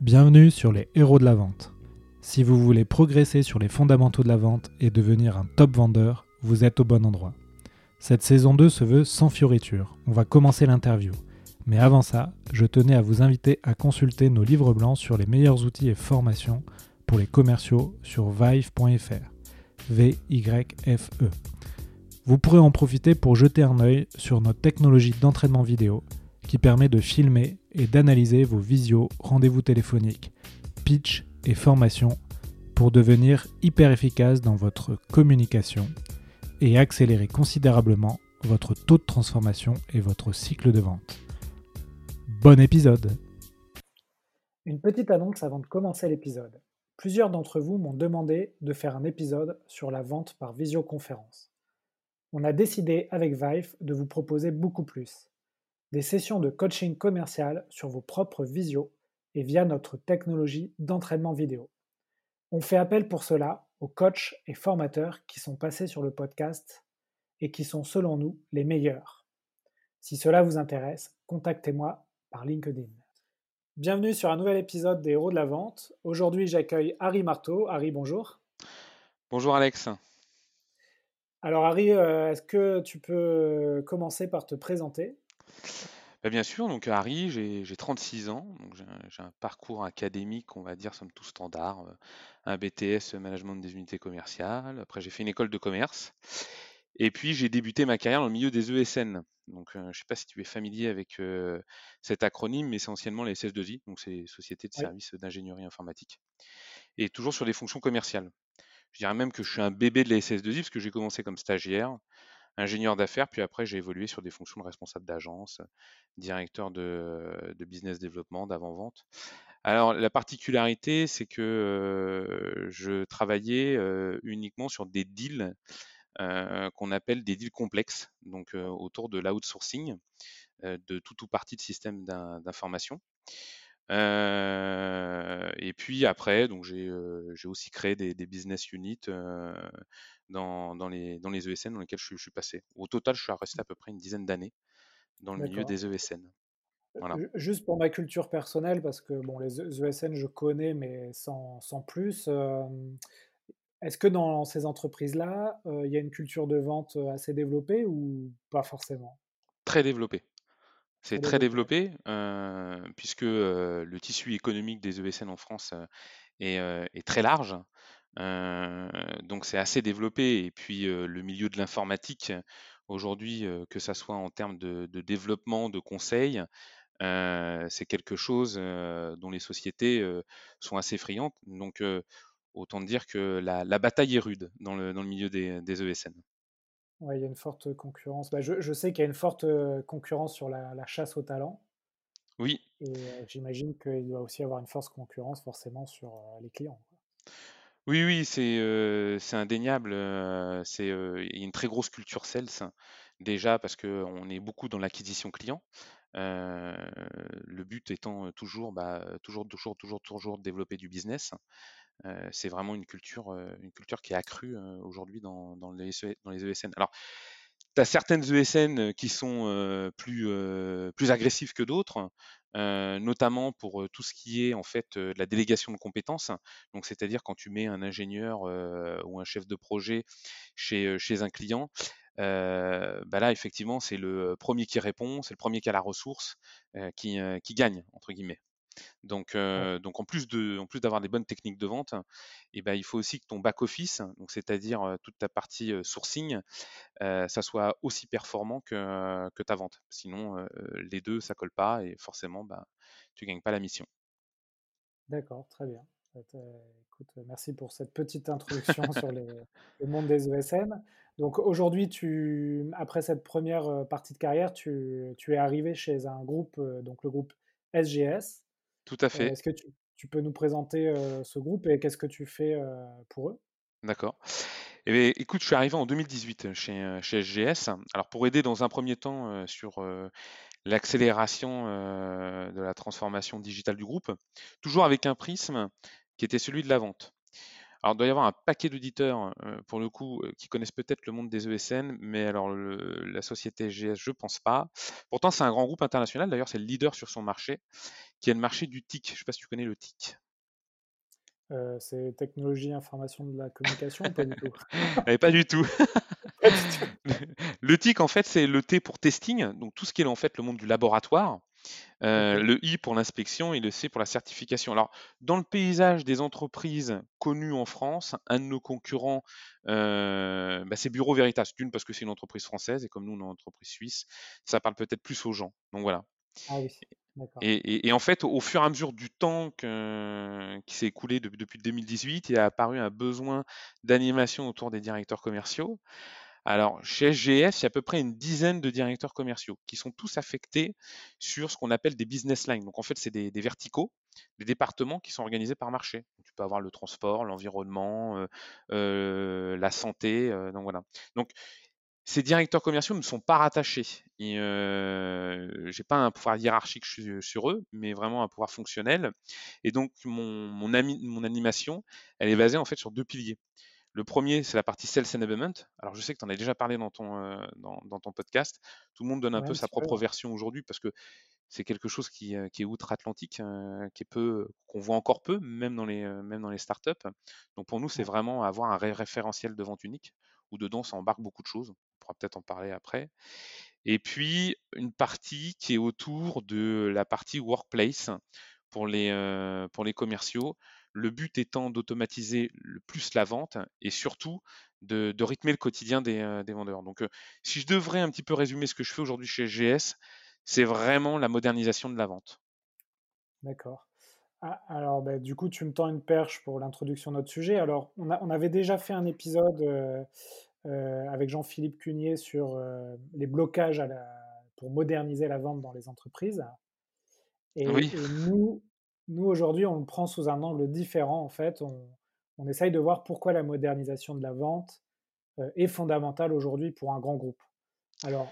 Bienvenue sur les héros de la vente. Si vous voulez progresser sur les fondamentaux de la vente et devenir un top vendeur, vous êtes au bon endroit. Cette saison 2 se veut sans fioriture. On va commencer l'interview. Mais avant ça, je tenais à vous inviter à consulter nos livres blancs sur les meilleurs outils et formations pour les commerciaux sur vive.fr. V-Y-F-E. Vous pourrez en profiter pour jeter un œil sur notre technologie d'entraînement vidéo qui permet de filmer et d'analyser vos visios, rendez-vous téléphoniques, pitch et formation pour devenir hyper efficace dans votre communication et accélérer considérablement votre taux de transformation et votre cycle de vente. Bon épisode Une petite annonce avant de commencer l'épisode. Plusieurs d'entre vous m'ont demandé de faire un épisode sur la vente par visioconférence. On a décidé avec Vive de vous proposer beaucoup plus. Des sessions de coaching commercial sur vos propres visios et via notre technologie d'entraînement vidéo. On fait appel pour cela aux coachs et formateurs qui sont passés sur le podcast et qui sont selon nous les meilleurs. Si cela vous intéresse, contactez-moi par LinkedIn. Bienvenue sur un nouvel épisode des Héros de la Vente. Aujourd'hui, j'accueille Harry Marteau. Harry, bonjour. Bonjour Alex. Alors Harry, euh, est-ce que tu peux commencer par te présenter? Bah, bien sûr, donc Harry, j'ai 36 ans, donc j'ai un, parcours académique, on va dire, somme tout standard, euh, un BTS Management des unités commerciales, après j'ai fait une école de commerce, et puis j'ai débuté ma carrière dans le milieu des ESN. Donc euh, je ne sais pas si tu es familier avec euh, cet acronyme, mais essentiellement les SS2I, donc c'est Société de services d'ingénierie informatique, et toujours sur des fonctions commerciales. Je dirais même que je suis un bébé de la SS2I parce que j'ai commencé comme stagiaire, ingénieur d'affaires, puis après j'ai évolué sur des fonctions de responsable d'agence, directeur de, business développement, d'avant-vente. Alors la particularité, c'est que je travaillais uniquement sur des deals qu'on appelle des deals complexes, donc autour de l'outsourcing de tout ou partie de systèmes d'information. et puis après, donc j'ai aussi créé des, business units dans, les, dans les ESN dans lesquels je, suis passé. Au total, je suis resté à peu près une dizaine d'années dans le milieu des ESN. Voilà. Juste pour ma culture personnelle, parce que bon, les ESN, je connais, mais sans, sans plus. Est-ce que dans ces entreprises-là, il y a une culture de vente assez développée ou pas forcément? Très développée. C'est très développé, puisque le tissu économique des ESN en France est, est très large. Donc c'est assez développé. Et puis le milieu de l'informatique, aujourd'hui, que ça soit en termes de, développement, de conseil, c'est quelque chose dont les sociétés sont assez friandes. Donc autant dire que la, bataille est rude dans le, dans le milieu des, des ESN. Oui, il y a une forte concurrence. Bah, je, je, sais qu'il y a une forte concurrence sur la, la chasse au talent. Oui. Et j'imagine qu'il doit aussi avoir une forte concurrence forcément sur les clients. Oui, oui, c'est indéniable. c'est il y a une très grosse culture sales déjà parce qu'on est beaucoup dans l'acquisition client. le but étant toujours, bah, toujours, toujours, toujours, toujours de développer du business c'est vraiment une culture, une culture qui est accrue aujourd'hui dans, les, dans les ESN. Alors, certaines ESN qui sont plus, agressives que d'autres, notamment pour tout ce qui est en fait la délégation de compétences. Donc, c'est-à-dire quand tu mets un ingénieur ou un chef de projet chez, chez un client, bah là, effectivement, c'est le premier qui répond, c'est le premier qui a la ressource qui, qui gagne, entre guillemets. Donc, donc en plus de, en plus d'avoir des bonnes techniques de vente, et eh ben, il faut aussi que ton back office, donc c'est-à-dire toute ta partie sourcing, ça soit aussi performant que, que ta vente. Sinon, les deux, ça colle pas et forcément, bah, tu gagnes pas la mission. D'accord, très bien. Bah, écoute, merci pour cette petite introduction sur le monde des ESN. Donc aujourd'hui, tu, après cette première partie de carrière, tu, tu es arrivé chez un groupe, donc le groupe SGS, tout à fait. Est-ce que tu, peux nous présenter ce groupe et qu'est-ce que tu fais pour eux? D'accord. Eh écoute, je suis arrivé en 2018 chez, chez SGS. Alors pour aider dans un premier temps sur l'accélération de la transformation digitale du groupe, toujours avec un prisme qui était celui de la vente. Alors, il doit y avoir un paquet d'auditeurs, pour le coup, qui connaissent peut-être le monde des ESN, mais alors la société GS, je pense pas. Pourtant, c'est un grand groupe international. D'ailleurs, c'est le leader sur son marché, qui est le marché du TIC. Je ne sais pas si tu connais le TIC. c'est technologie, information de la communication ou pas du tout Pas du tout. le TIC, en fait, c'est le T pour testing, donc tout ce qui est en fait le monde du laboratoire. Euh, le I pour l'inspection et le C pour la certification. Alors, dans le paysage des entreprises connues en France, un de nos concurrents, euh, bah, c'est Bureau Veritas. D'une, parce que c'est une entreprise française et comme nous, on est une entreprise suisse, ça parle peut-être plus aux gens. Donc voilà. Ah oui. Et, et, en fait, au fur et à mesure du temps qui s'est écoulé depuis 2018, il a apparu un besoin d'animation autour des directeurs commerciaux. Alors, chez SGF, a à peu près une dizaine de directeurs commerciaux qui sont tous affectés sur ce qu'on appelle des business lines. Donc, en fait, c'est des, verticaux, des départements qui sont organisés par marché. tu peux avoir le transport, l'environnement, euh, euh, la santé. Euh, donc, voilà. Donc, ces directeurs commerciaux ne sont pas rattachés. Je n'ai pas un pouvoir hiérarchique sur eux, mais vraiment un pouvoir fonctionnel. Et donc, mon, mon animation, elle est basée en fait sur deux piliers. Le premier, c'est la partie Sales Enablement. Alors, je sais que tu en as déjà parlé dans ton, euh, dans, ton podcast. Tout le monde donne un peu sa propre version aujourd'hui parce que c'est quelque chose qui, euh, est outre-Atlantique, euh, qui est peu, qu'on voit encore peu, même dans les, même dans les startups. Donc, pour nous, c'est vraiment avoir un référentiel de vente unique où dedans, ça embarque beaucoup de choses. On pourra peut-être en parler après. Et puis, une partie qui est autour de la partie workplace pour les, pour les commerciaux le but étant d'automatiser le plus la vente et surtout de, rythmer le quotidien des, euh, vendeurs. Donc, euh, si je devrais un petit peu résumer ce que je fais aujourd'hui chez GS, c'est vraiment la modernisation de la vente. D'accord. Ah, alors, bah, du coup, tu me tends une perche pour l'introduction de notre sujet. Alors, on, avait déjà fait un épisode euh, avec Jean-Philippe Cunier sur les blocages pour moderniser la vente dans les entreprises. Et, et nous, nous, aujourd'hui, on le prend sous un angle différent. En fait, on, essaye de voir pourquoi la modernisation de la vente euh, est fondamentale aujourd'hui pour un grand groupe. Alors,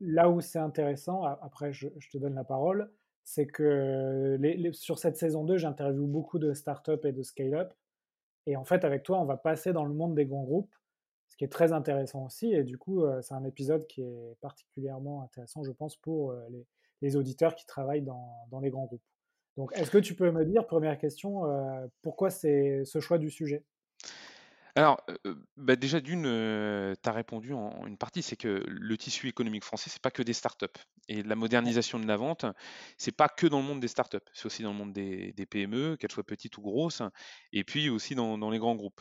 là où c'est intéressant, après je, te donne la parole, c'est que sur cette saison 2, j'interviewe beaucoup de startups et de scale-up. Et en fait, avec toi, on va passer dans le monde des grands groupes, ce qui est très intéressant aussi. Et du coup, euh, c'est un épisode qui est particulièrement intéressant, je pense, pour euh, les, auditeurs qui travaillent dans les grands groupes. Donc, est-ce que tu peux me dire, première question, euh, pourquoi c'est ce choix du sujet? Alors, bah, déjà d'une, tu as répondu en une partie, c'est que le tissu économique français, c'est pas que des startups. Et la modernisation de la vente, c'est pas que dans le monde des startups, c'est aussi dans le monde des, PME, qu'elles soient petites ou grosses, et puis aussi dans, dans les grands groupes.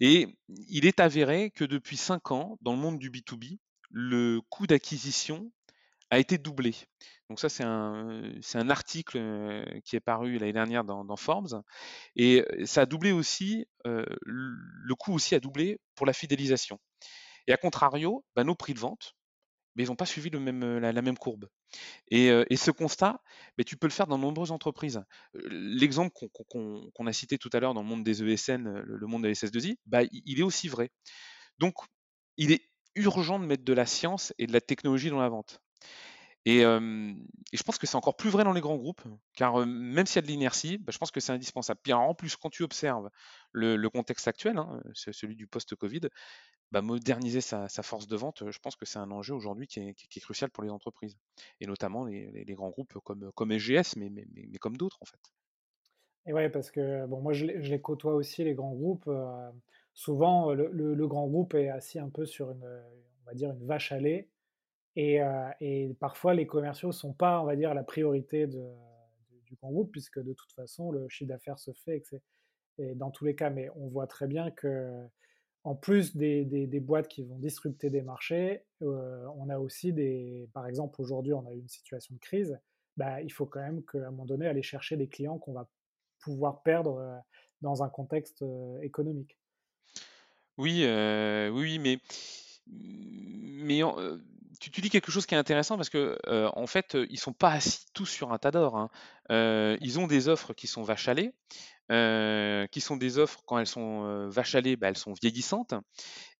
Et il est avéré que depuis 5 ans, dans le monde du B2B, le coût d'acquisition a été doublé. Donc ça, c'est un, un article qui est paru l'année dernière dans, Forbes. Et ça a doublé aussi, le coût aussi a doublé pour la fidélisation. Et à contrario, bah, nos prix de vente, mais ils n'ont pas suivi la, même courbe. Et, ce constat, bah, tu peux le faire dans de nombreuses entreprises. L'exemple qu'on, a cité tout à l'heure dans le monde des ESN, le monde des SS2I, bah, il est aussi vrai. Donc, il est urgent de mettre de la science et de la technologie dans la vente. Et, je pense que c'est encore plus vrai dans les grands groupes, car même s'il y a de l'inertie, bah, je pense que c'est indispensable. Puis en plus, quand tu observes le, contexte actuel, hein, celui du post-Covid, bah, moderniser sa, force de vente, je pense que c'est un enjeu aujourd'hui qui est, crucial pour les entreprises, et notamment les, grands groupes comme, comme SGS, mais, comme d'autres en fait. Et ouais, parce que bon, moi je les, côtoie aussi, les grands groupes. souvent, le, le, grand groupe est assis un peu sur une, on va dire, une vache à lait et, parfois, les commerciaux ne sont pas, on va dire, la priorité du grand groupe, puisque de toute façon, le chiffre d'affaires se fait, et, dans tous les cas. Mais on voit très bien que, en plus des, boîtes qui vont disrupter des marchés, on a aussi des, par exemple, aujourd'hui, on a eu une situation de crise. Bah, il faut quand même qu'à un moment donné, aller chercher des clients qu'on va pouvoir perdre dans un contexte économique. Oui, oui, mais mais tu, dis quelque chose qui est intéressant parce que en fait, ils sont pas assis tous sur un tas d'or. Hein. ils ont des offres qui sont à lait, qui sont des offres quand elles sont à lait, bah, elles sont vieillissantes,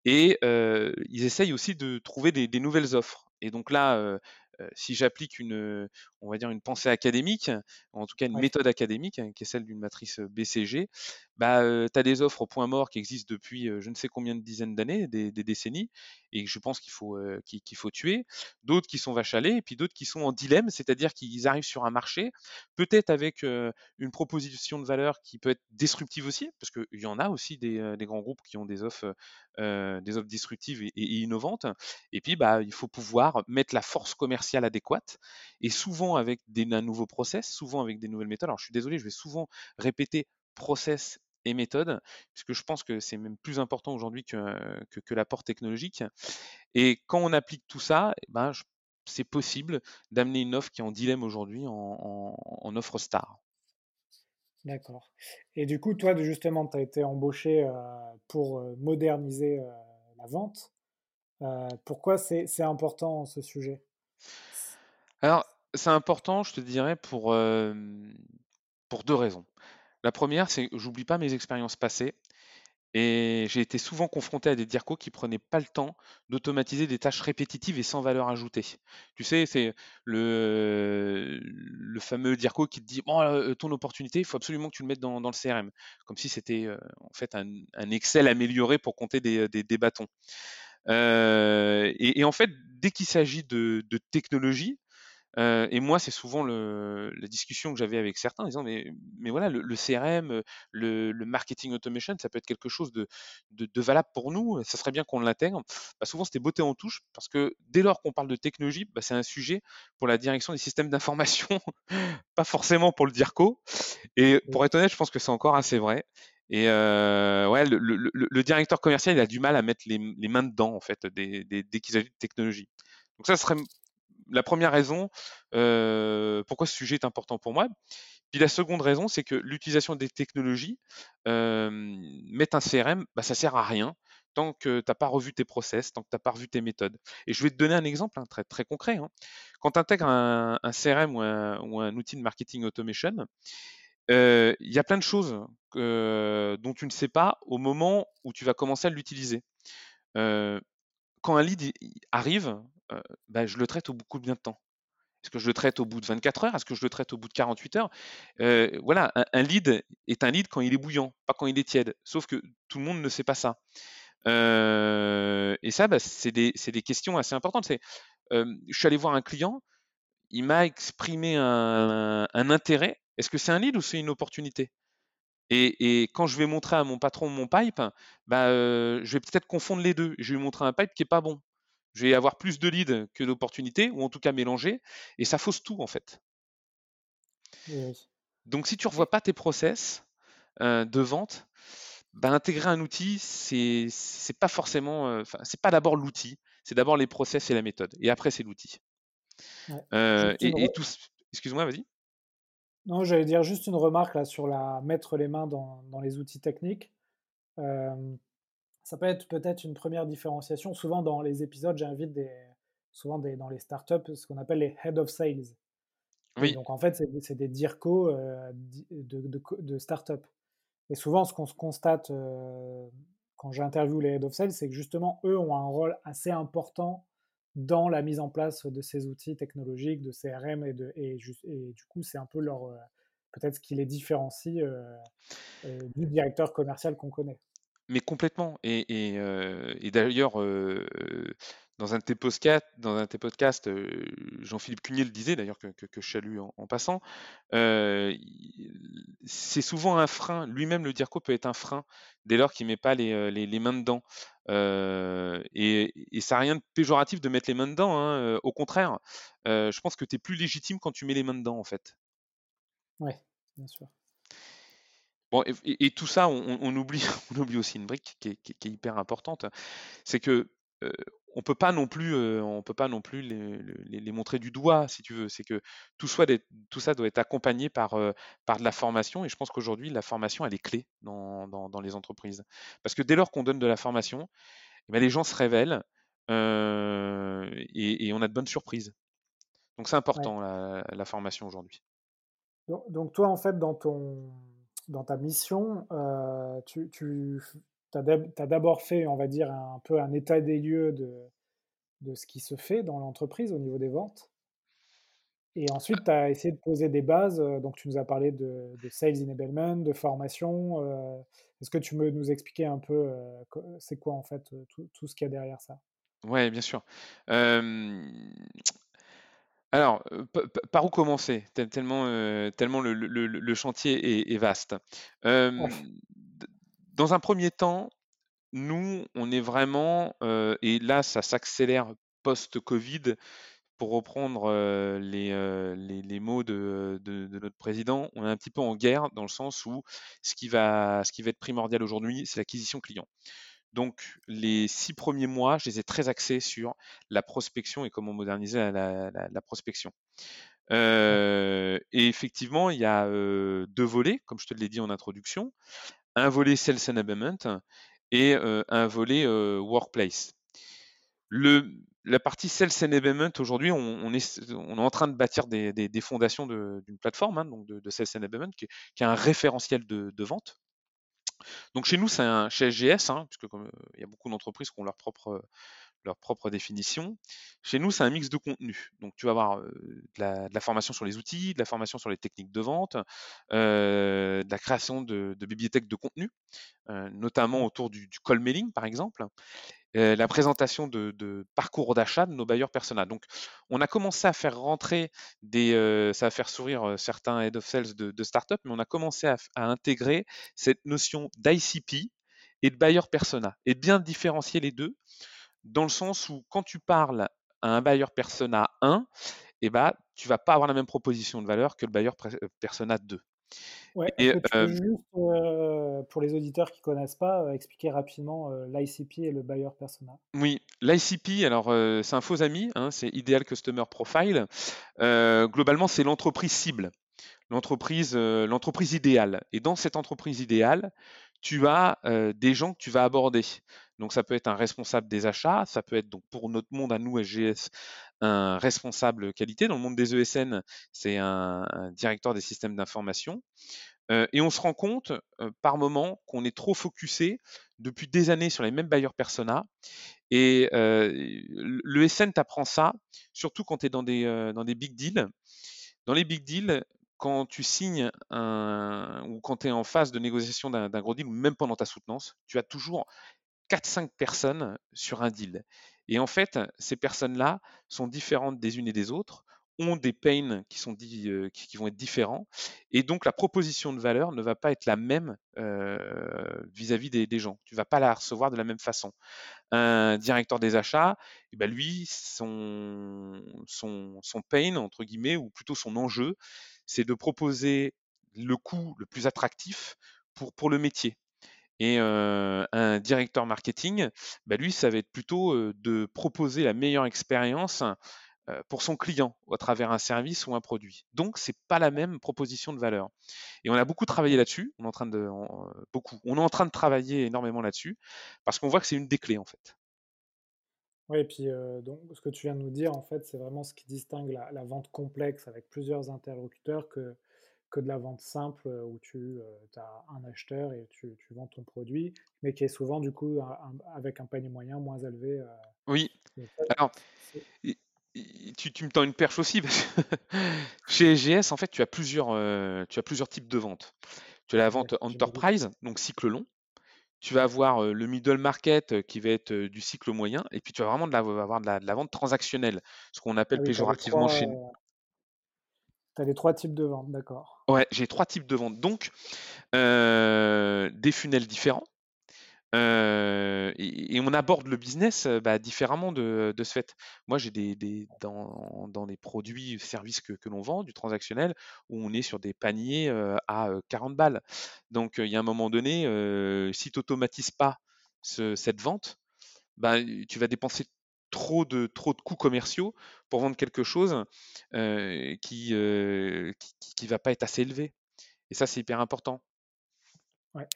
et ils essayent aussi de trouver des, nouvelles offres. Et donc là, si j'applique une, on va dire, une pensée académique, en tout cas une méthode académique, hein, qui est celle d'une matrice BCG, bah, tu as des offres au point mort qui existent depuis je ne sais combien de dizaines d'années, des, décennies, et je pense qu'il faut, qu'il faut tuer. D'autres qui sont lait, et puis d'autres qui sont en dilemme, c'est-à-dire qu'ils arrivent sur un marché, peut-être avec une proposition de valeur qui peut être disruptive aussi, parce qu'il y en a aussi des, grands groupes qui ont des offres, des offres disruptives et, innovantes. Et puis, bah, il faut pouvoir mettre la force commerciale adéquate, et souvent avec des, un nouveau process, souvent avec des nouvelles méthodes. Alors, je suis désolé, je vais souvent répéter process et méthode, puisque je pense que c'est même plus important aujourd'hui que, que, l'apport technologique. Et quand on applique tout ça, eh ben, c'est possible d'amener une offre qui est en dilemme aujourd'hui en, en, offre star. D'accord. Et du coup, toi, justement, tu as été embauché pour moderniser la vente. pourquoi c'est important ce sujet? Alors, c'est important, je te dirais, pour, pour deux raisons. La première, c'est que j'oublie pas mes expériences passées. Et j'ai été souvent confronté à des DIRCO qui prenaient pas le temps d'automatiser des tâches répétitives et sans valeur ajoutée. Tu sais, c'est le, le fameux DIRCO qui te dit bon, euh, ton opportunité, il faut absolument que tu le mettes dans, le CRM, comme si c'était en fait un, Excel amélioré pour compter des, bâtons. Euh, et, en fait, dès qu'il s'agit de, de technologie, et moi, c'est souvent le, la discussion que j'avais avec certains, en disant mais, mais voilà, le, CRM, le, le, marketing automation, ça peut être quelque chose de, de, valable pour nous. Ça serait bien qu'on l'intègre. Bah, souvent, c'était beauté en touche parce que dès lors qu'on parle de technologie, bah, c'est un sujet pour la direction des systèmes d'information, pas forcément pour le DIRCO. Et pour être honnête, je pense que c'est encore assez vrai. Et euh, ouais, le, le, le, directeur commercial, il a du mal à mettre les, les mains dedans, en fait, dès, dès, dès qu'il s'agit de technologie. Donc ça serait la première raison, euh, pourquoi ce sujet est important pour moi. Puis la seconde raison, c'est que l'utilisation des technologies, euh, mettre un CRM, bah, ça sert à rien tant que tu n'as pas revu tes process, tant que tu n'as pas revu tes méthodes. Et je vais te donner un exemple hein, très, très concret. Hein. Quand tu intègres un, CRM ou un, outil de marketing automation, euh, il y a plein de choses dont tu ne sais pas au moment où tu vas commencer à l'utiliser. quand un lead arrive, bah, je le traite au bout de combien de temps Est-ce que je le traite au bout de 24 heures? Est-ce que je le traite au bout de 48 heures? Voilà, un, lead est un lead quand il est bouillant, pas quand il est tiède. Sauf que tout le monde ne sait pas ça. et ça, bah, c'est des, questions assez importantes. je suis allé voir un client, il m'a exprimé un, intérêt. Est-ce que c'est un lead ou c'est une opportunité? Et, quand je vais montrer à mon patron mon pipe, bah, je vais peut-être confondre les deux. Je vais lui montrer un pipe qui n'est pas bon je vais avoir plus de leads que d'opportunités, ou en tout cas mélanger, et ça fausse tout en fait. Donc si tu ne revois pas tes process euh, de vente, ben, intégrer un outil, c'est pas forcément, euh, c'est pas d'abord l'outil, c'est d'abord les process et la méthode, et après c'est l'outil. Euh, et, tout, excuse-moi, vas-y. Non, j'allais dire juste une remarque là sur la mettre les mains dans, dans les outils techniques ça peut être peut-être une première différenciation. Souvent dans les épisodes, j'invite des, souvent des, dans les startups ce qu'on appelle les head of sales. Oui. donc en fait, c'est des DIRCO euh, de, de, de, startup. Et souvent, ce qu'on se constate euh, quand j'interviewe les head of sales, c'est que justement, eux ont un rôle assez important dans la mise en place de ces outils technologiques, de CRM, et, de, et, et du coup, c'est un peu leur euh, peut-être ce qui les différencie du directeur commercial qu'on connaît. Mais complètement. Et, d'ailleurs, dans un de tes podcasts, Jean-Philippe Cunier le disait, d'ailleurs, que, que, je salue en, passant, c'est souvent un frein. Lui-même, le DIRCO peut être un frein dès lors qu'il met pas les, les, mains dedans. et, ça n'a rien de péjoratif de mettre les mains dedans. Hein, au contraire, je pense que tu es plus légitime quand tu mets les mains dedans, en fait. Oui, bien sûr. Bon, et, tout ça, on, oublie, on oublie aussi une brique qui est, hyper importante, c'est que on peut pas non plus, on peut pas non plus les, montrer du doigt, si tu veux. C'est que tout, soit tout ça doit être accompagné par, par de la formation, et je pense qu'aujourd'hui, la formation, elle est clé dans, dans, les entreprises. Parce que dès lors qu'on donne de la formation, eh ben, les gens se révèlent et, on a de bonnes surprises. Donc c'est important la, formation aujourd'hui. donc toi, en fait, dans ton dans ta mission, euh, tu, as d'abord fait, on va dire, un peu un état des lieux de, de ce qui se fait dans l'entreprise au niveau des ventes. Et ensuite, tu as essayé de poser des bases. Donc, tu nous as parlé de, sales enablement, de formation. Est-ce que tu peux nous expliquer un peu c'est quoi en fait tout, ce qu'il y a derrière ça? Ouais, bien sûr. Alors, par où commencer? Tellement, tellement le, chantier est, vaste. Dans un premier temps, nous, on est vraiment, et là, ça s'accélère post-Covid, pour reprendre les, les, mots de, notre président, on est un petit peu en guerre dans le sens où ce qui va, ce qui va être primordial aujourd'hui, c'est l'acquisition client. Donc, les six premiers mois, je les ai très axés sur la prospection et comment moderniser la, prospection. et effectivement, il y a deux volets, comme je te l'ai dit en introduction, un volet Sales Enablement et un volet Workplace. Le, la partie Sales Enablement, aujourd'hui, on, est, on est en train de bâtir des, des, fondations d'une plateforme, hein, donc de, de, Sales Enablement, qui, qui, a un référentiel de, de vente. Donc chez nous, c'est un chez SGS, hein, puisque comme, il y a beaucoup d'entreprises qui ont leur propre, leur propre définition. Chez nous, c'est un mix de contenu. Donc tu vas avoir de, la, formation sur les outils, de la formation sur les techniques de vente, de la création de, bibliothèques de contenu, notamment autour du call mailing, par exemple. Euh, la présentation de, parcours d'achat de nos bailleurs personnels. Donc, on a commencé à faire rentrer des, euh, ça va faire sourire euh, certains head of sales de, de start-up, mais on a commencé à, intégrer cette notion d'ICP et de buyer persona et bien différencier les deux dans le sens où quand tu parles à un buyer persona 1, eh ben, tu vas pas avoir la même proposition de valeur que le buyer persona 2. Ouais, et, peux juste, pour les auditeurs qui ne connaissent pas, expliquer rapidement l'ICP et le buyer persona? Oui, l'ICP, alors c'est un faux ami, hein, c'est Ideal Customer Profile. globalement, c'est l'entreprise cible, l'entreprise, l'entreprise idéale. Et dans cette entreprise idéale, tu as des gens que tu vas aborder. Donc ça peut être un responsable des achats, ça peut être donc pour notre monde à nous SGS un responsable qualité. Dans le monde des ESN, c'est un, directeur des systèmes d'information. Euh, et on se rend compte euh, par moment qu'on est trop focusé depuis des années sur les mêmes bailleurs persona. Et euh, le SN t'apprend ça, surtout quand tu es dans des, dans des big deals. Dans les big deals, quand tu signes un, ou quand tu es en phase de négociation d'un gros deal, ou même pendant ta soutenance, tu as toujours 4-5 personnes sur un deal. Et en fait, ces personnes-là sont différentes des unes et des autres, ont des pains qui, euh, vont être différents, et donc la proposition de valeur ne va pas être la même euh, vis-à-vis des, gens. Tu vas pas la recevoir de la même façon. Un directeur des achats, eh ben lui, son, pain, entre guillemets, ou plutôt son enjeu, c'est de proposer le coût le plus attractif pour le métier. Et un directeur marketing, bah, lui, ça va être plutôt de proposer la meilleure expérience pour son client à travers un service ou un produit. Donc, c'est pas la même proposition de valeur. Et on a beaucoup travaillé là-dessus. On est en train de beaucoup. On est en train de travailler énormément là-dessus parce qu'on voit que c'est une des clés en fait. Oui, et puis donc, ce que tu viens de nous dire, en fait, c'est vraiment ce qui distingue la, la, vente complexe avec plusieurs interlocuteurs que que de la vente simple où tu as un acheteur et tu, vends ton produit, mais qui est souvent du coup avec un panier moyen moins élevé. oui. Alors, tu, me tends une perche aussi parce que chez SGS, en fait, tu as plusieurs, tu as plusieurs types de ventes. Tu as la vente enterprise, donc cycle long. Tu vas avoir le middle market qui va être du cycle moyen, et puis tu vas vraiment de la, avoir de la, vente transactionnelle, ce qu'on appelle ah péjorativement chez nous. Tu as les trois types de ventes, d'accord. Ouais, j'ai trois types de ventes. Donc, euh, des funnels différents. Euh, et, on aborde le business euh, bah, différemment de, ce fait. Moi, j'ai des, dans, dans, les produits, services que, l'on vend, du transactionnel, où on est sur des paniers à 40 balles. Donc, il y a un moment donné, si tu n'automatises pas cette vente, bah, tu vas dépenser trop de, trop de coûts commerciaux pour vendre quelque chose qui ne qui, va pas être assez élevé. Et ça, c'est hyper important. Ouais.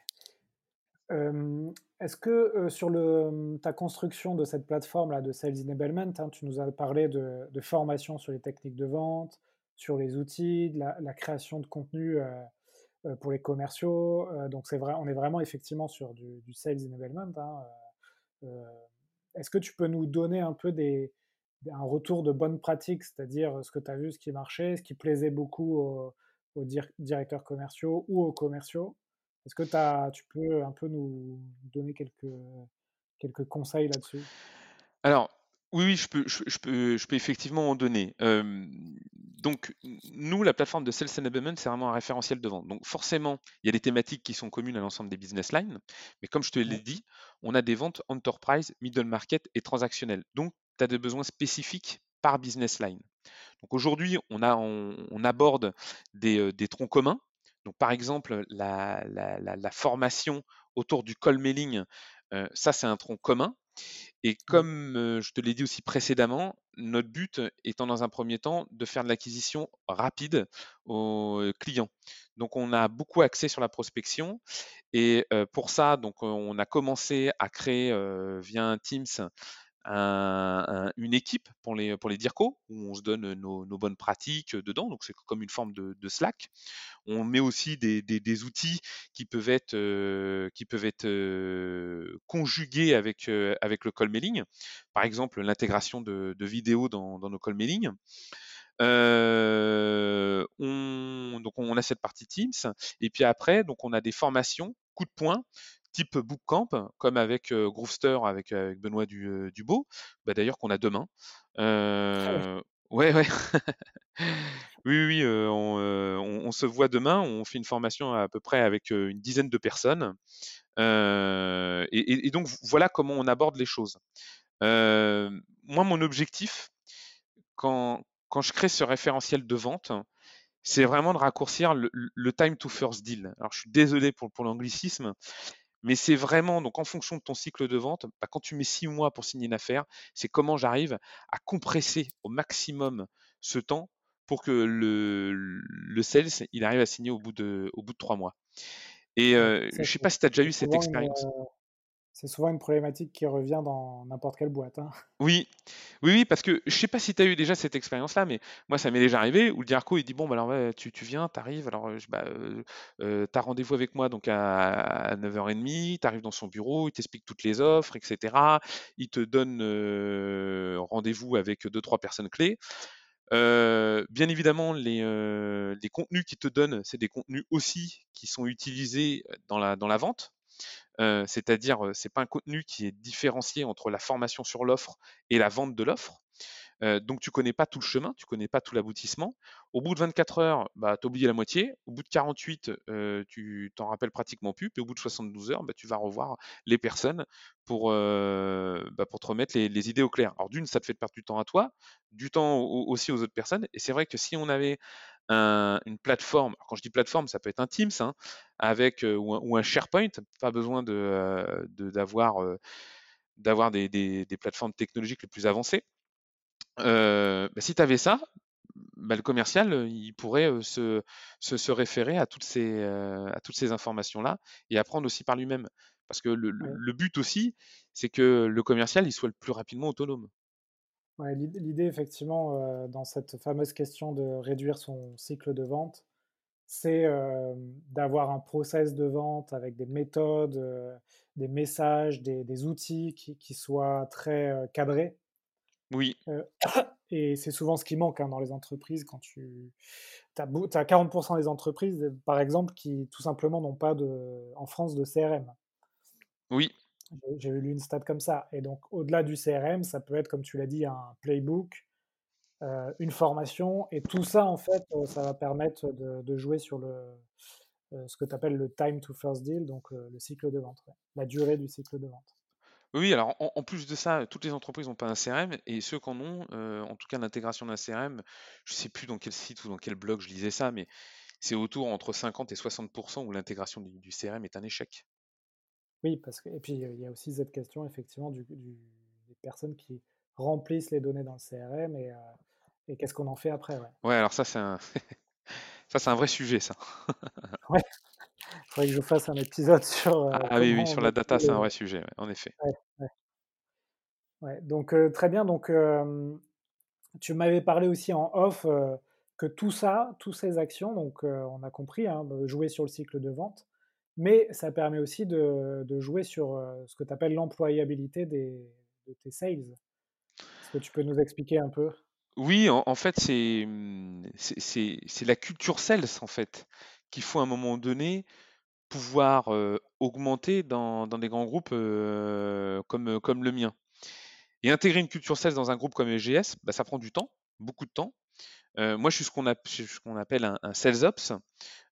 Est-ce que sur le, ta construction de cette plateforme-là de Sales Enablement, hein, tu nous as parlé de, de, formation sur les techniques de vente, sur les outils, de la, création de contenu pour les commerciaux. donc c'est vrai, on est vraiment effectivement sur du, du Sales Enablement. Hein, est-ce que tu peux nous donner un peu des, un retour de bonne pratique, c'est-à-dire ce que tu as vu, ce qui marchait, ce qui plaisait beaucoup aux, directeurs commerciaux ou aux commerciaux? Est-ce que tu peux un peu nous donner quelques, conseils là-dessus? Oui, oui, je peux, je, peux, je peux effectivement en donner. donc, nous, la plateforme de Sales Enablement, c'est vraiment un référentiel de vente. Donc, forcément, il y a des thématiques qui sont communes à l'ensemble des business lines. Mais comme je te l'ai dit, on a des ventes enterprise, middle market et transactionnelles. Donc, tu as des besoins spécifiques par business line. Donc, aujourd'hui, on, a, on, aborde des, des, troncs communs. Donc, par exemple, la, la, la, formation autour du call mailing, ça, c'est un tronc commun. Et mmh. comme je te l'ai dit aussi précédemment, notre but étant dans un premier temps de faire de l'acquisition rapide aux clients. Donc on a beaucoup axé sur la prospection et pour ça, donc on a commencé à créer via un Teams une équipe pour les, pour les DIRCO, où on se donne nos, bonnes pratiques dedans, donc c'est comme une forme de, Slack. On met aussi des, des, outils qui peuvent être, euh, qui peuvent être euh, conjugués avec, euh, avec le call mailing, par exemple l'intégration de, vidéos dans, dans, nos call mailing. on, donc on a cette partie Teams, et puis après, donc on a des formations coup de poing type bootcamp, comme avec Groovester, avec, avec Benoît du, Dubo, bah, d'ailleurs qu'on a demain. Ah ouais, ouais. oui, oui, on, se voit demain. On fait une formation à, peu près avec une dizaine de personnes. Et, donc voilà comment on aborde les choses. moi, mon objectif, quand, quand je crée ce référentiel de vente, c'est vraiment de raccourcir le, time to first deal. Alors, je suis désolé pour, pour l'anglicisme, mais c'est vraiment, donc en fonction de ton cycle de vente, bah, quand tu mets six mois pour signer une affaire, c'est comment j'arrive à compresser au maximum ce temps pour que le, le sales, il arrive à signer au bout de, au bout de trois mois. Et je ne sais pas si tu as déjà eu cette expérience. C'est souvent une problématique qui revient dans n'importe quelle boîte. Hein. Oui. oui, oui, parce que je sais pas si tu as eu déjà cette expérience-là, mais moi, ça m'est déjà arrivé où le Diarco, il dit Bon, bah, alors, tu, viens, tu arrives, alors, bah, euh, euh, tu as rendez-vous avec moi donc à, 9h30, tu arrives dans son bureau, il t'explique toutes les offres, etc. Il te donne euh, rendez-vous avec deux, trois personnes clés. bien évidemment, les, contenus qu'il te donne, c'est des contenus aussi qui sont utilisés dans la vente c'est-à-dire c'est pas un contenu qui est différencié entre la formation sur l'offre et la vente de l'offre. donc tu connais pas tout le chemin, tu connais pas tout l'aboutissement. Au bout de 24 heures, bah, tu as oublié la moitié. Au bout de 48, tu t'en rappelles pratiquement plus. Puis au bout de 72 heures, bah, tu vas revoir les personnes pour, bah, pour te remettre les, idées au clair. Alors d'une, ça te fait perdre du temps à toi, du temps aussi aux autres personnes. Et c'est vrai que si on avait une plateforme, quand je dis plateforme, ça peut être un Teams, hein, avec, ou un, SharePoint, pas besoin de, d'avoir, d'avoir des, des, plateformes technologiques les plus avancées. Bah, si tu avais ça, bah, le commercial, il pourrait se, se, référer à toutes ces, à toutes ces informations-là et apprendre aussi par lui-même. Parce que le, le but aussi, c'est que le commercial, il soit le plus rapidement autonome. Ouais, l'idée, effectivement, dans cette fameuse question de réduire son cycle de vente, c'est d'avoir un process de vente avec des méthodes, des messages, des, outils qui, soient très cadrés. Oui. et c'est souvent ce qui manque hein, dans les entreprises quand tu as, as 40% des entreprises, par exemple, qui tout simplement n'ont pas de, en France de CRM. Oui. J'ai lu une stat comme ça. Et donc, au-delà du CRM, ça peut être, comme tu l'as dit, un playbook, euh, une formation. Et tout ça, en fait, euh, ça va permettre de, jouer sur le, euh, ce que tu appelles le time to first deal, donc le cycle de vente, la durée du cycle de vente. Oui, alors en, plus de ça, toutes les entreprises n'ont pas un CRM et ceux qui en ont, en tout cas l'intégration d'un CRM, je ne sais plus dans quel site ou dans quel blog je lisais ça, mais c'est autour entre 50 et 60% où l'intégration du CRM est un échec. Oui, parce que, et puis il y a aussi cette question effectivement du, des personnes qui remplissent les données dans le CRM et, euh, et qu'est-ce qu'on en fait après. Ouais, ouais alors ça c'est un... ça c'est un vrai sujet ça. ouais. Il faudrait que je fasse un épisode sur. Euh, ah oui, oui, sur la data, c'est un vrai sujet, en effet. Ouais, ouais. donc euh, très bien. Donc tu m'avais parlé aussi en off que tout ça, toutes ces actions, donc on a compris, hein, jouer sur le cycle de vente, mais ça permet aussi de, jouer sur ce que tu appelles l'employabilité de tes sales. Est-ce que tu peux nous expliquer un peu? Oui, en, fait, mmh, c'est la culture sales, en fait, qu'il faut à un moment donné pouvoir augmenter dans, des grands groupes comme, comme le mien. Et intégrer une culture sales dans un groupe comme EGS, bah, ça prend du temps, beaucoup de temps. Moi, je suis ce qu'on appelle un, un, sales ops.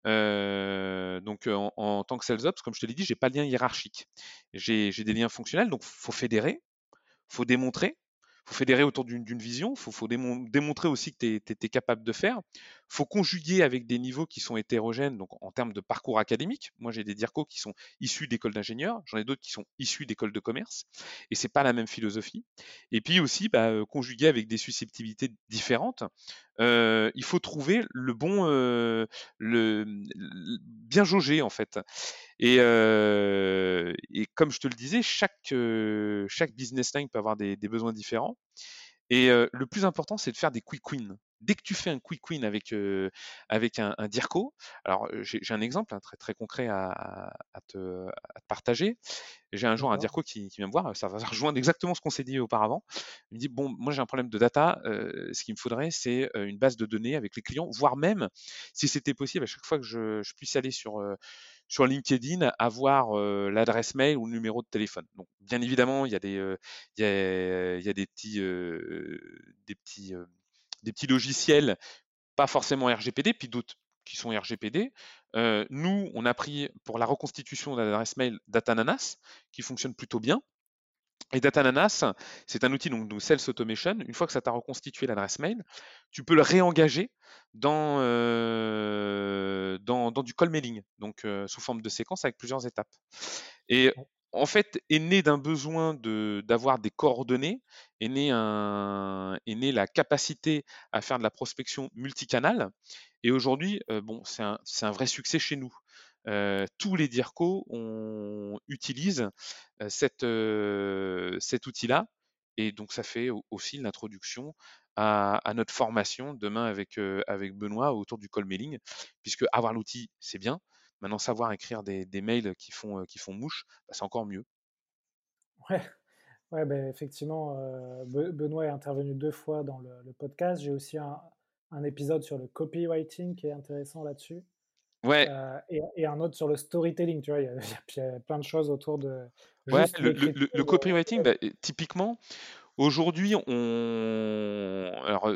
donc, en, tant que sales ops, comme je te l'ai dit, j'ai pas de lien hiérarchique. J'ai des liens fonctionnels, donc faut fédérer, faut démontrer, faut fédérer autour d'une vision, il faut, faut démontrer aussi que tu es, capable de faire. Il faut conjuguer avec des niveaux qui sont hétérogènes, donc en termes de parcours académique. Moi, j'ai des DIRCO qui sont issus d'écoles d'ingénieurs, j'en ai d'autres qui sont issus d'écoles de commerce, et c'est pas la même philosophie. Et puis aussi, bah, euh, conjuguer avec des susceptibilités différentes. Euh, il faut trouver le bon, euh, le, bien jauger en fait. Et, et, comme je te le disais, chaque, chaque business line peut avoir des, des besoins différents. Et le plus important, c'est de faire des quick wins. Dès que tu fais un quick win avec, avec un, un, DIRCO, alors j'ai un exemple hein, très, très concret à, à, te, à, te, partager. J'ai un jour un DIRCO qui, qui, vient me voir, ça va rejoindre exactement ce qu'on s'est dit auparavant. Il me dit, bon, moi j'ai un problème de data, ce qu'il me faudrait, c'est une base de données avec les clients, voire même, si c'était possible, à chaque fois que je, je puisse aller sur sur LinkedIn avoir l'adresse mail ou le numéro de téléphone. Donc, bien évidemment, il y a des, il y a, il y a des petits, des petits, des petits logiciels, pas forcément RGPD, puis d'autres qui sont RGPD. nous, on a pris pour la reconstitution de l'adresse mail Datananas, qui fonctionne plutôt bien. Et Datananas, c'est un outil donc, de Sales Automation. Une fois que ça t'a reconstitué l'adresse mail, tu peux le réengager dans, euh, du call mailing, donc euh, sous forme de séquence avec plusieurs étapes. En fait, est né d'un besoin d'avoir des coordonnées, est né, la capacité à faire de la prospection multicanale. Et aujourd'hui, euh, c'est un, vrai succès chez nous. Euh, tous les DIRCO on utilise euh, cette, cet outil-là. Et donc, ça fait aussi l'introduction à, à, notre formation demain avec, avec Benoît autour du call mailing, puisque avoir l'outil, c'est bien. Maintenant, savoir écrire des, des mails qui font, qui font mouche, bah, c'est encore mieux. Ouais, ouais ben, effectivement, Benoît est intervenu deux fois dans le, le podcast. J'ai aussi un, un, épisode sur le copywriting qui est intéressant là-dessus. Ouais. Euh, et, un autre sur le storytelling, tu vois, il y, a, plein de choses autour de. Ouais, le, le, copywriting, bah, typiquement, aujourd'hui, on. Alors,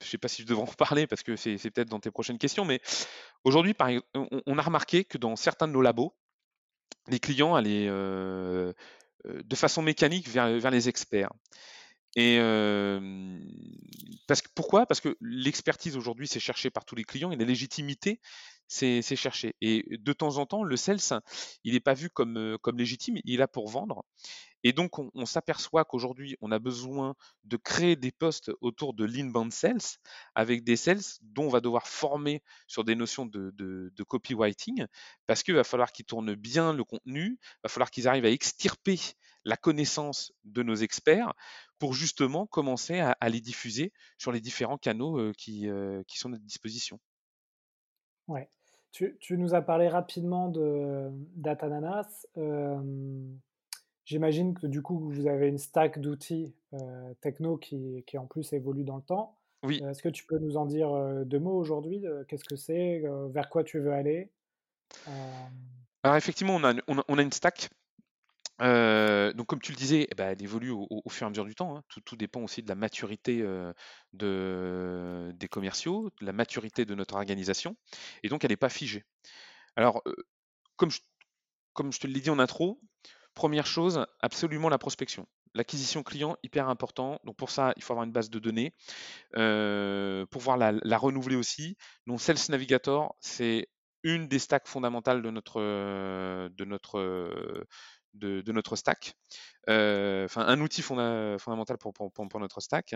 euh, je sais pas si je devrais en parler parce que c'est peut-être dans tes prochaines questions, mais aujourd'hui, on, a remarqué que dans certains de nos labos, les clients allaient euh, de façon mécanique vers les experts. Et parce pourquoi? Parce que l'expertise aujourd'hui, c'est cherché par tous les clients et la légitimité, c'est cherché. Et de temps en temps, le sales, il n'est pas vu comme, légitime, il est là pour vendre. Et donc, on, s'aperçoit qu'aujourd'hui, on a besoin de créer des postes autour de l'inbound sales avec des sales dont on va devoir former sur des notions de, de, copywriting parce qu'il va falloir qu'ils tournent bien le contenu, il va falloir qu'ils arrivent à extirper la connaissance de nos experts pour justement commencer à, les diffuser sur les différents canaux qui, qui, sont à notre disposition. Ouais. Tu, tu, nous as parlé rapidement de Datananas. J'imagine que du coup, vous avez une stack d'outils techno qui, qui, en plus évolue dans le temps. Oui. Est-ce que tu peux nous en dire deux mots aujourd'hui Qu'est-ce que c'est Vers quoi tu veux aller Alors effectivement, on a, on a une stack donc comme tu le disais, eh ben, elle évolue au, fur et à mesure du temps. Hein. Tout, dépend aussi de la maturité de, des commerciaux, de la maturité de notre organisation, et donc elle n'est pas figée. Alors, comme, je, te l'ai dit en intro, première chose, absolument la prospection. L'acquisition client, hyper important. Donc pour ça, il faut avoir une base de données. pour pouvoir la, la, renouveler aussi. Donc Sales Navigator, c'est une des stacks fondamentales de notre, de notre de, notre stack. Euh, un outil fondamental pour, notre stack.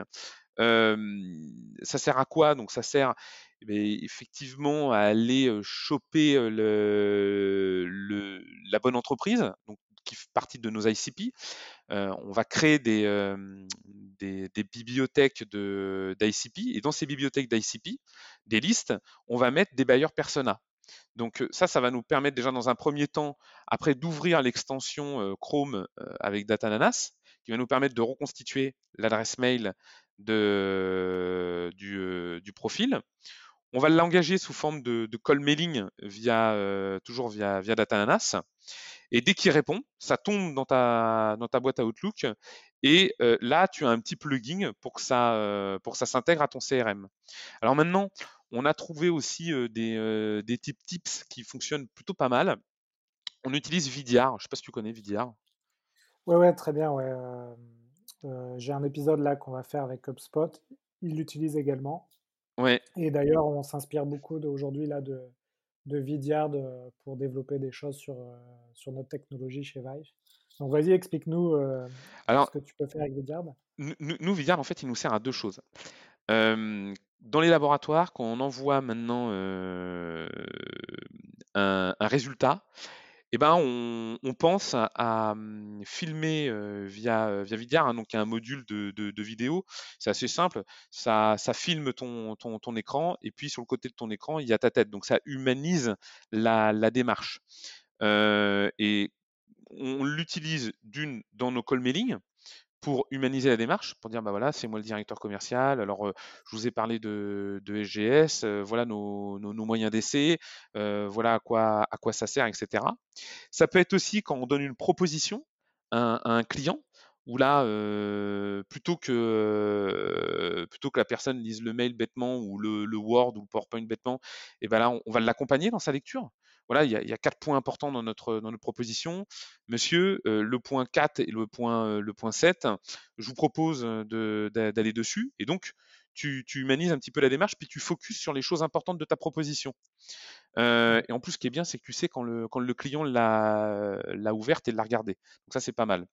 ça sert à quoi? Donc, ça sert eh effectivement à aller choper la bonne entreprise, qui fait partie de nos ICP. on va créer des, bibliothèques d'ICP et dans ces bibliothèques d'ICP, des listes, on va mettre des bailleurs persona. Donc ça, ça va nous permettre déjà dans un premier temps, après d'ouvrir l'extension Chrome avec Datananas, qui va nous permettre de reconstituer l'adresse mail du, profil. On va l'engager sous forme de, call mailing via, toujours via, via DataAnas. Et dès qu'il répond, ça tombe dans ta, dans ta boîte à Outlook. Et là, tu as un petit plugin pour que ça, pour que ça s'intègre à ton CRM. Alors maintenant, on a trouvé aussi des, des types tips qui fonctionnent plutôt pas mal. On utilise Vidyard. Je ne sais pas si tu connais Vidyard. Ouais, ouais, très bien. Ouais. J'ai un épisode là qu'on va faire avec HubSpot. Il l'utilise également. Ouais. Et d'ailleurs, on s'inspire beaucoup aujourd'hui là de, de Vidyard pour développer des choses sur, sur notre technologie chez Vive. Donc vas-y, explique-nous ce que tu peux faire avec Vidyard. Nous, nous, Vidyard, en fait, il nous sert à deux choses. Dans les laboratoires, quand on envoie maintenant un, résultat, eh ben, on, pense à, mmh, filmer via, via Vidyard, hein, donc un module de, vidéo. C'est assez simple. Ça, filme ton, écran et puis sur le côté de ton écran, il y a ta tête. Donc ça humanise la, démarche. et on l'utilise d'une dans nos call mailing pour humaniser la démarche, pour dire bah voilà, c'est moi le directeur commercial. Alors je vous ai parlé de, SGS, voilà nos, moyens d'essai, voilà à quoi à quoi ça sert, etc. Ça peut être aussi quand on donne une proposition à, un client où là, plutôt que plutôt que la personne lise le mail bêtement ou le, Word ou le PowerPoint bêtement, et ben là on va l'accompagner dans sa lecture voilà, il y, a, quatre points importants dans notre, proposition. Monsieur, euh, le point 4 et le point, euh, le point 7, je vous propose d'aller dessus. Et donc, tu, humanises un petit peu la démarche, puis tu focuses sur les choses importantes de ta proposition. Euh, et en plus, ce qui est bien, c'est que tu sais quand le, quand le client l'a ouverte et l'a regardée. Donc ça, c'est pas mal.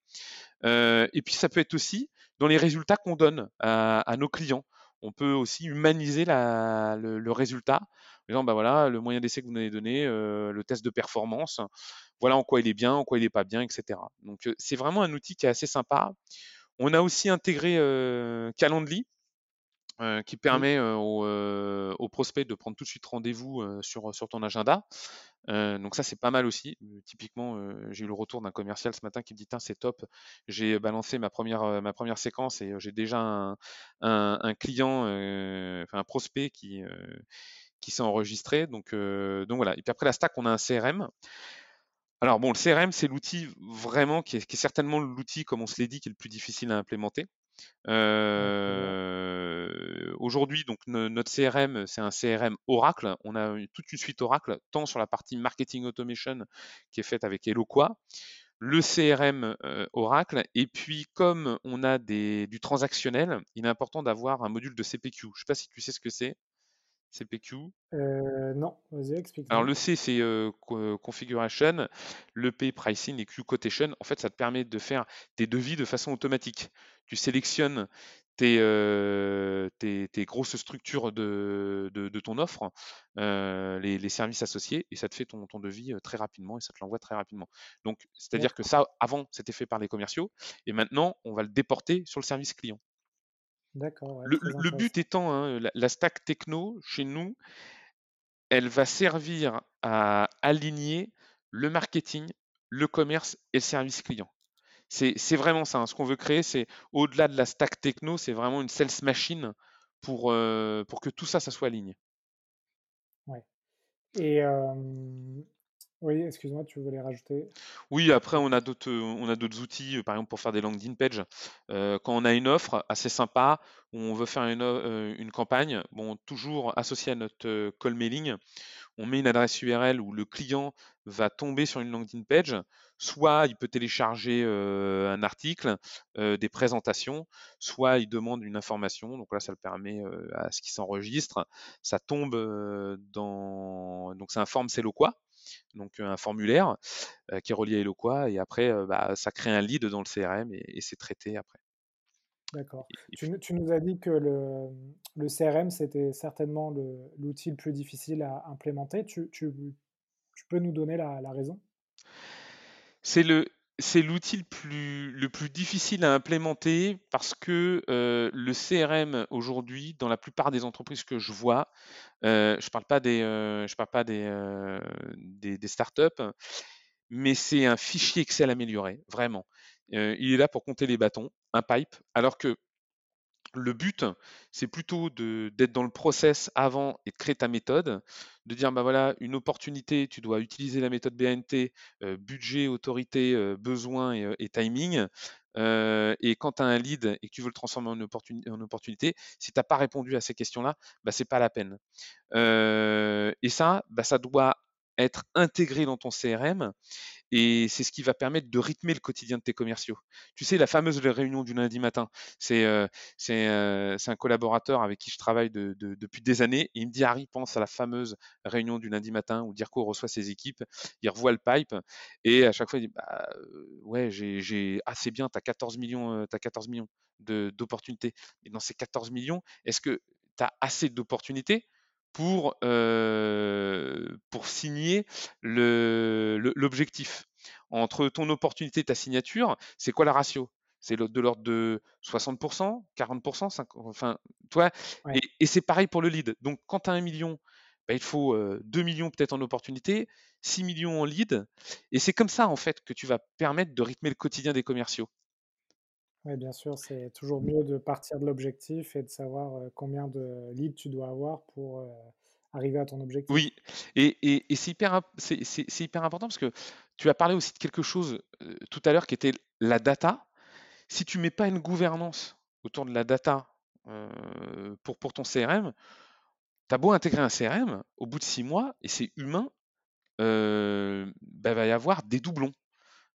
et puis, ça peut être aussi dans les résultats qu'on donne à, nos clients. On peut aussi humaniser le, résultat disant, bah voilà, le moyen d'essai que vous nous avez donné, euh, le test de performance, voilà en quoi il est bien, en quoi il n'est pas bien, etc. Donc euh, c'est vraiment un outil qui est assez sympa. On a aussi intégré euh, Calendly, qui permet aux, prospects de prendre tout de suite rendez-vous sur, sur ton agenda. donc ça c'est pas mal aussi. typiquement, j'ai eu le retour d'un commercial ce matin qui me dit c'est top. J'ai balancé ma première ma première séquence et j'ai déjà un, un client, enfin un prospect qui qui s'est enregistré. Donc, euh, donc voilà. Et puis après la stack, on a un CRM. Alors bon, le CRM, c'est l'outil vraiment qui est, certainement l'outil, comme on se l'est dit, qui est le plus difficile à implémenter. Euh, aujourd'hui, donc notre CRM, c'est un CRM Oracle. On a toute une suite Oracle, tant sur la partie marketing automation qui est faite avec Eloqua, le CRM euh, Oracle, et puis comme on a des, du transactionnel, il est important d'avoir un module de CPQ. Je ne sais pas si tu sais ce que c'est. CPQ euh, Non, vas-y, explique. Alors le C, c'est euh, configuration, le P, pricing et Q, quotation. En fait, ça te permet de faire des devis de façon automatique. Tu sélectionnes tes, euh, grosses structures de, ton offre, les, services associés, et ça te fait ton, devis très rapidement et ça te l'envoie très rapidement. Donc, c'est-à-dire que ça, avant, c'était fait par les commerciaux, et maintenant, on va le déporter sur le service client. D'accord. le, but étant, hein, la, stack techno, chez nous, elle va servir à aligner le marketing, le commerce et le service client. C'est vraiment ça. Hein. Ce qu'on veut créer, c'est au-delà de la stack techno, c'est vraiment une sales machine pour, euh, pour que tout ça, ça soit aligné. Ouais. Et oui, excuse-moi, tu voulais rajouter? Oui, après, on a d'autres, d'autres outils, euh, par exemple pour faire des landing pages. Euh, quand on a une offre assez sympa, on veut faire une, euh, campagne, toujours associé à notre call mailing, on met une adresse URL où le client va tomber sur une landing page. Soit il peut télécharger un article, des présentations, soit il demande une information. Donc là, ça le permet à ce qu'il s'enregistre. Ça tombe dans. Donc form c'est quoi donc un formulaire qui est relié à Eloqua, et après, bah, ça crée un lead dans le CRM et, c'est traité après. D'accord. Tu, nous as dit que le, le CRM, c'était certainement l'outil le, plus difficile à implémenter. Tu, peux nous donner la, la raison? C'est le, c'est l'outil le plus, le plus difficile à implémenter parce que euh, le CRM aujourd'hui, dans la plupart des entreprises que je vois, euh, je ne parle pas euh, des, startups, mais c'est un fichier Excel amélioré, vraiment. il est là pour compter les bâtons, un pipe, alors que le but, c'est plutôt d'être dans le process avant et de créer ta méthode, de dire bah voilà, une opportunité, tu dois utiliser la méthode BNT, budget, autorité, besoin et, timing. et quand tu as un lead et que tu veux le transformer en, opportunité, si tu n'as pas répondu à ces questions-là, bah, c'est pas la peine. et ça, bah, ça doit être intégré dans ton CRM et c'est ce qui va permettre de rythmer le quotidien de tes commerciaux. Tu sais, la fameuse réunion du lundi matin, c'est euh, euh, un collaborateur avec qui je travaille depuis des années. Il me dit, Harry, pense à la fameuse réunion du lundi matin où Dirko reçoit ses équipes, il revoit le pipe et à chaque fois, il dit, bah, euh, ouais, j'ai assez bien, tu as 14 millions, 14 millions d'opportunités. Et dans ces 14 millions, est-ce que tu as assez d'opportunités pour, pour signer l'objectif. Entre ton opportunité et ta signature, c'est quoi la ratio? C'est de l'ordre de 60%, 40%, 50, enfin, toi. Et, c'est pareil pour le lead. Donc, quand tu as un million, bah, il faut 2 millions peut-être en opportunité, 6 millions en lead. Et c'est comme ça, en fait, que tu vas permettre de rythmer le quotidien des commerciaux. Oui, bien sûr, c'est toujours mieux de partir de l'objectif et de savoir combien de leads tu dois avoir pour arriver à ton objectif. Oui, et, c'est hyper, c'est, hyper important parce que tu as parlé aussi de quelque chose tout à l'heure qui était la data. Si tu mets pas une gouvernance autour de la data pour, pour ton CRM, tu as beau intégrer un CRM, au bout de six mois, et c'est humain, il bah, va y avoir des doublons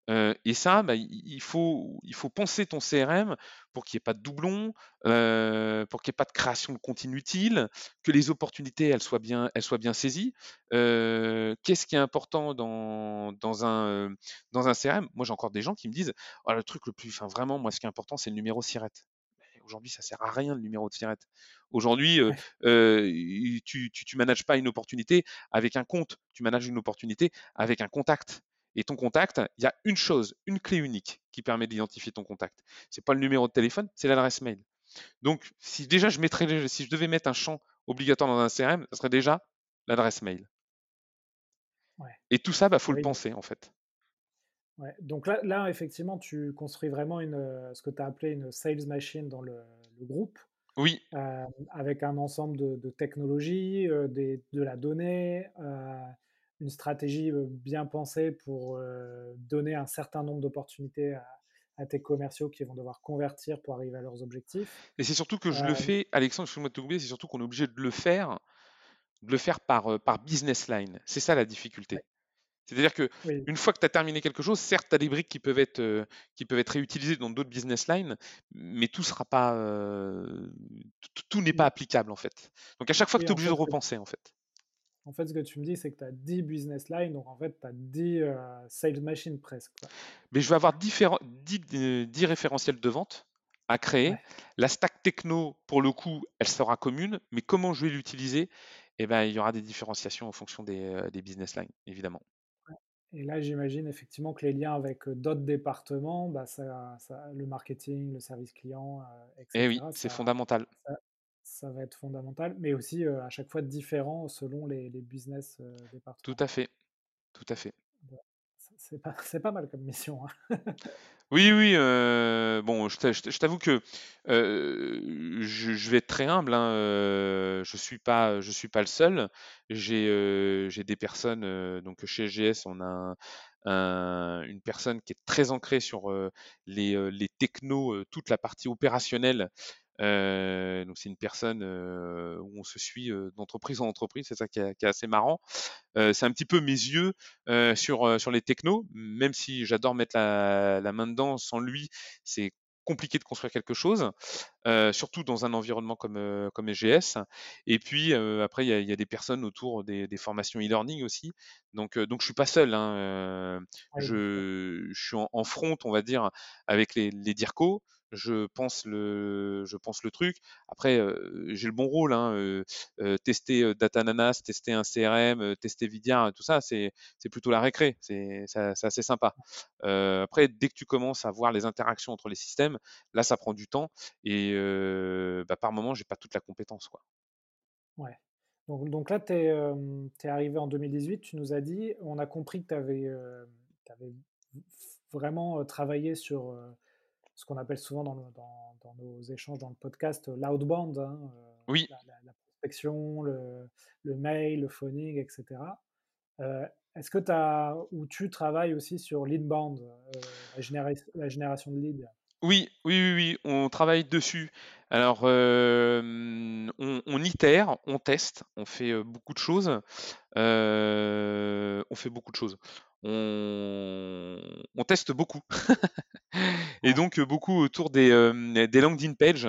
et ça, bah, il, faut, il faut penser ton CRM pour qu'il n'y ait pas de doublons, pour qu'il n'y ait pas de création de compte inutile, que les opportunités elles soient bien, elles soient bien saisies. Qu'est-ce qui est important dans, dans, un, dans un CRM Moi, j'ai encore des gens qui me disent «Oh, le truc le plus, enfin vraiment, moi, ce qui est important, c'est le numéro SIRET. Aujourd'hui, ça sert à rien le numéro de SIRET. Aujourd'hui, tu, tu, tu manages pas une opportunité avec un compte, tu manages une opportunité avec un contact. Et ton contact, il y a une chose, une clé unique qui permet d'identifier ton contact. C'est pas le numéro de téléphone, c'est l'adresse mail. Donc, si déjà je mettrais, si je devais mettre un champ obligatoire dans un CRM, ce serait déjà l'adresse mail. Et tout ça, il bah, faut le penser en fait. Donc là, là, effectivement, tu construis vraiment une, ce que tu as appelé une sales machine dans le, groupe. Oui. Euh, avec un ensemble de, technologies, euh, de la donnée, euh, une stratégie bien pensée pour donner un certain nombre d'opportunités à, tes commerciaux qui vont devoir convertir pour arriver à leurs objectifs. Et c'est surtout que je le fais, Alexandre, je moi de c'est surtout qu'on est obligé de le faire, de le faire par, par business line. C'est ça la difficulté. C'est-à-dire que une fois que tu as terminé quelque chose, certes, tu as des briques qui peuvent être, qui peuvent être réutilisées dans d'autres business lines, mais tout sera pas, tout, n'est pas applicable en fait. Donc à chaque fois que tu es obligé de repenser en fait. En fait, ce que tu me dis, c'est que tu as 10 business lines, donc en fait, tu as 10 euh, sales machines presque. Mais je vais avoir 10, 10, euh, référentiels de vente à créer. La stack techno, pour le coup, elle sera commune, mais comment je vais l'utiliser? Eh ben, Il y aura des différenciations en fonction des, euh, business lines, évidemment. Et là, j'imagine effectivement que les liens avec d'autres départements, bah, le marketing, le service client, etc. Eh oui, c'est fondamental ça va être fondamental, mais aussi à chaque fois différent selon les, business départements. Tout à fait, tout à fait. C'est pas, pas, mal comme mission. Hein. oui, oui. bon, je t'avoue que je, vais être très humble. Hein, je suis pas, je suis pas le seul. J'ai des personnes. donc chez SGS, on a une personne qui est très ancrée sur les, les technos, toute la partie opérationnelle euh, donc c'est une personne euh, où on se suit euh, d'entreprise en entreprise, c'est ça qui est, assez marrant. c'est un petit peu mes yeux sur sur les technos, même si j'adore mettre la, la, main dedans. Sans lui, c'est compliqué de construire quelque chose, surtout dans un environnement comme comme SGS. Et puis après, il y a, y a, des personnes autour des, des formations e-learning aussi. Donc donc je suis pas seul. Hein, je, je, suis en, en, front, on va dire, avec les, les DIRCO je pense le, je pense le truc. Après, j'ai le bon rôle, hein, tester Datananas, tester un CRM, tester Vidia, tout ça, c'est plutôt la récré, c'est assez sympa. après, dès que tu commences à voir les interactions entre les systèmes, là, ça prend du temps et bah, par moment, j'ai pas toute la compétence, quoi. Ouais. Donc, donc là, tu es, arrivé en 2018, tu nous as dit, on a compris que tu avais, avais vraiment travailler sur ce qu'on appelle souvent dans, nos échanges dans le podcast l'outbound, hein, oui. la, prospection, le, le, mail, le phoning, etc. Est-ce que tu as ou tu travailles aussi sur l'inbound, la, la génération de leads? Oui, oui, oui, oui, on travaille dessus. Alors, on, on itère, on teste, on fait beaucoup de choses. on fait beaucoup de choses. On, on teste beaucoup. Et donc, beaucoup autour des, des LinkedIn pages,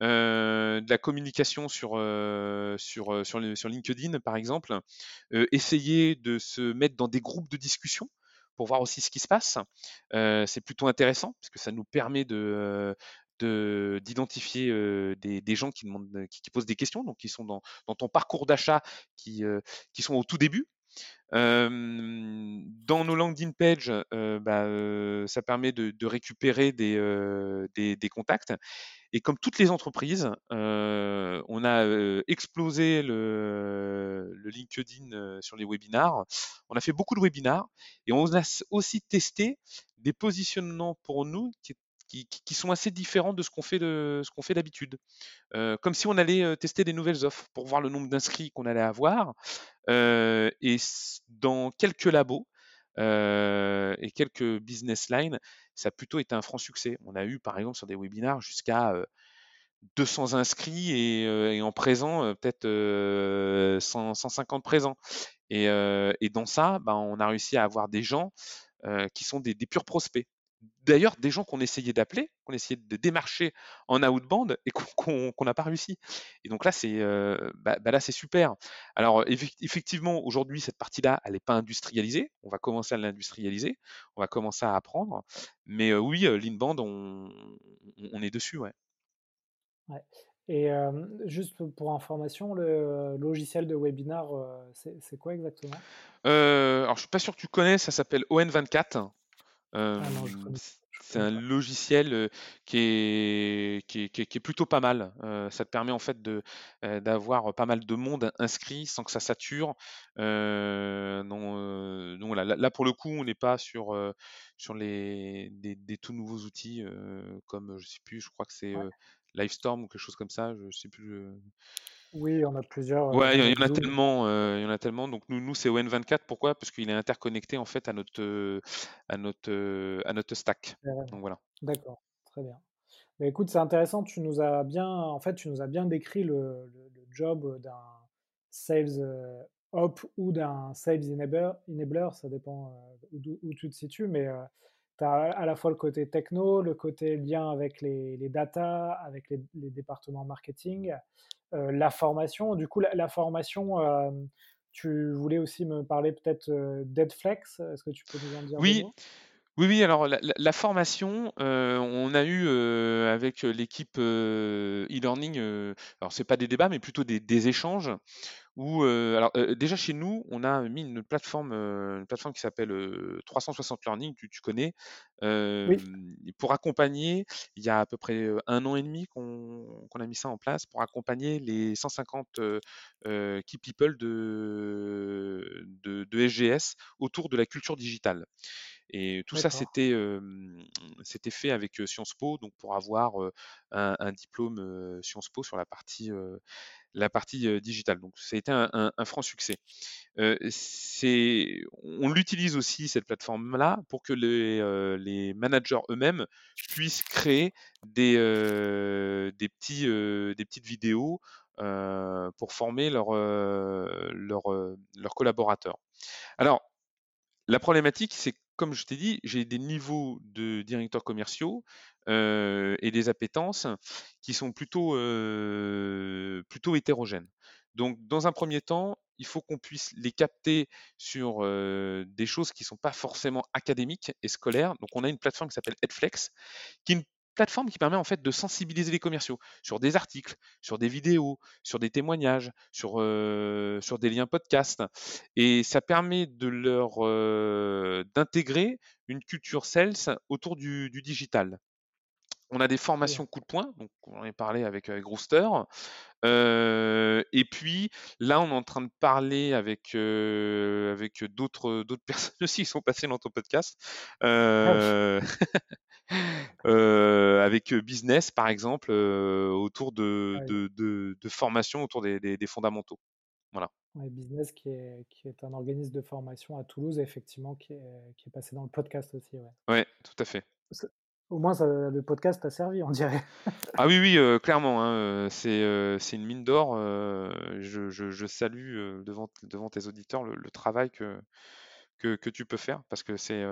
de la communication sur, sur, sur, sur LinkedIn, par exemple. essayer de se mettre dans des groupes de discussion pour voir aussi ce qui se passe. c'est plutôt intéressant parce que ça nous permet de d'identifier des, gens qui, demandent, qui, posent des questions, donc qui sont dans, ton parcours d'achat, qui, qui sont au tout début. dans nos landing pages, bah, ça permet de, récupérer des, des, contacts. Et comme toutes les entreprises, on a explosé le, LinkedIn sur les webinars. On a fait beaucoup de webinars et on a aussi testé des positionnements pour nous qui, qui, sont assez différents de ce qu'on fait de ce qu'on fait d'habitude. comme si on allait tester des nouvelles offres pour voir le nombre d'inscrits qu'on allait avoir. et dans quelques labos, euh, et quelques business lines, ça a plutôt été un franc succès. On a eu, par exemple, sur des webinars jusqu'à 200 inscrits et, en présent, peut-être 150 présents. Et, dans ça, ben, on a réussi à avoir des gens qui sont des purs prospects d'ailleurs des gens qu'on essayait d'appeler, qu'on essayait de démarcher en outbound et qu'on n'a pas réussi. Et donc là, c'est euh, bah, bah là c'est super. Alors effectivement, aujourd'hui, cette partie-là, elle n'est pas industrialisée. On va commencer à l'industrialiser, on va commencer à apprendre. Mais euh, oui, euh, l'inbound, on, on, est dessus, ouais. ouais. Et juste pour information, le logiciel de webinar, c'est quoi exactement? Alors, je suis pas sûr que tu connais, ça s'appelle ON24. Ah c'est un logiciel qui est, qui, est, qui, est, plutôt pas mal. ça te permet en fait de d'avoir pas mal de monde inscrit sans que ça sature. non, non là, là, pour le coup, on n'est pas sur sur les des, des, tout nouveaux outils comme je sais plus, je crois que c'est Livestorm ou quelque chose comme ça. Je sais plus. Oui, on a plusieurs. Ouais, il y, en a tellement, il y en a tellement. Donc nous, nous c'est ON24. Pourquoi? Parce qu'il est interconnecté en fait à notre, à notre, à notre stack. Donc voilà. D'accord, très bien. Mais écoute, c'est intéressant. Tu nous as bien, en fait, tu nous as bien décrit le, le, job d'un sales op ou d'un sales enabler, enabler. Ça dépend où, où, tu te situes, mais tu as à la fois le côté techno, le côté lien avec les, les data, avec les, les départements marketing. Euh, la formation. Du coup, la, formation, euh, tu voulais aussi me parler peut-être euh, d'Edflex. Est-ce que tu peux nous en dire Oui. Oui, oui, alors la, formation, on a eu avec l'équipe e-learning, alors c'est pas des débats, mais plutôt des échanges alors déjà chez nous, on a mis une plateforme, une plateforme qui s'appelle 360 Learning, tu, tu connais, pour accompagner. Il y a à peu près un an et demi qu'on a mis ça en place pour accompagner les 150 key people de, de, SGS autour de la culture digitale. Et tout ça, c'était c'était fait avec Sciences Po, donc pour avoir un, diplôme Sciences Po sur la partie la partie digitale. Donc ça a été un, franc succès. c'est, on l'utilise aussi cette plateforme-là pour que les, les managers eux-mêmes puissent créer des, des petits des petites vidéos pour former leurs leurs collaborateurs. Alors la problématique, c'est comme je t'ai dit, j'ai des niveaux de directeurs commerciaux euh, et des appétences qui sont plutôt, euh, plutôt hétérogènes. Donc, dans un premier temps, il faut qu'on puisse les capter sur euh, des choses qui ne sont pas forcément académiques et scolaires. Donc, on a une plateforme qui s'appelle Edflex, qui plateforme qui permet en fait de sensibiliser les commerciaux sur des articles, sur des vidéos, sur des témoignages, sur, euh, sur des liens podcast. Et ça permet de leur euh, d'intégrer une culture sales autour du, digital. On a des formations coup de poing, donc on en a parlé avec, avec Rooster. Euh, et puis là, on est en train de parler avec, euh, avec d'autres, d'autres personnes aussi qui sont passées dans ton podcast. Ah euh, avec Business, par exemple, euh, autour de, oui. de, de, de formation autour des, des- des fondamentaux. Voilà. Ouais, Business qui est, qui est un organisme de formation à Toulouse, effectivement, qui est, qui est passé dans le podcast aussi. Ouais. Ouais, tout à fait. Au moins, ça- le podcast t'a servi, on dirait. Ah oui, oui, euh, clairement, hein, c'est euh, une mine d'or. euh, je, je- je salue devant, devant tes auditeurs le, le travail que, que, que tu peux faire parce que c'est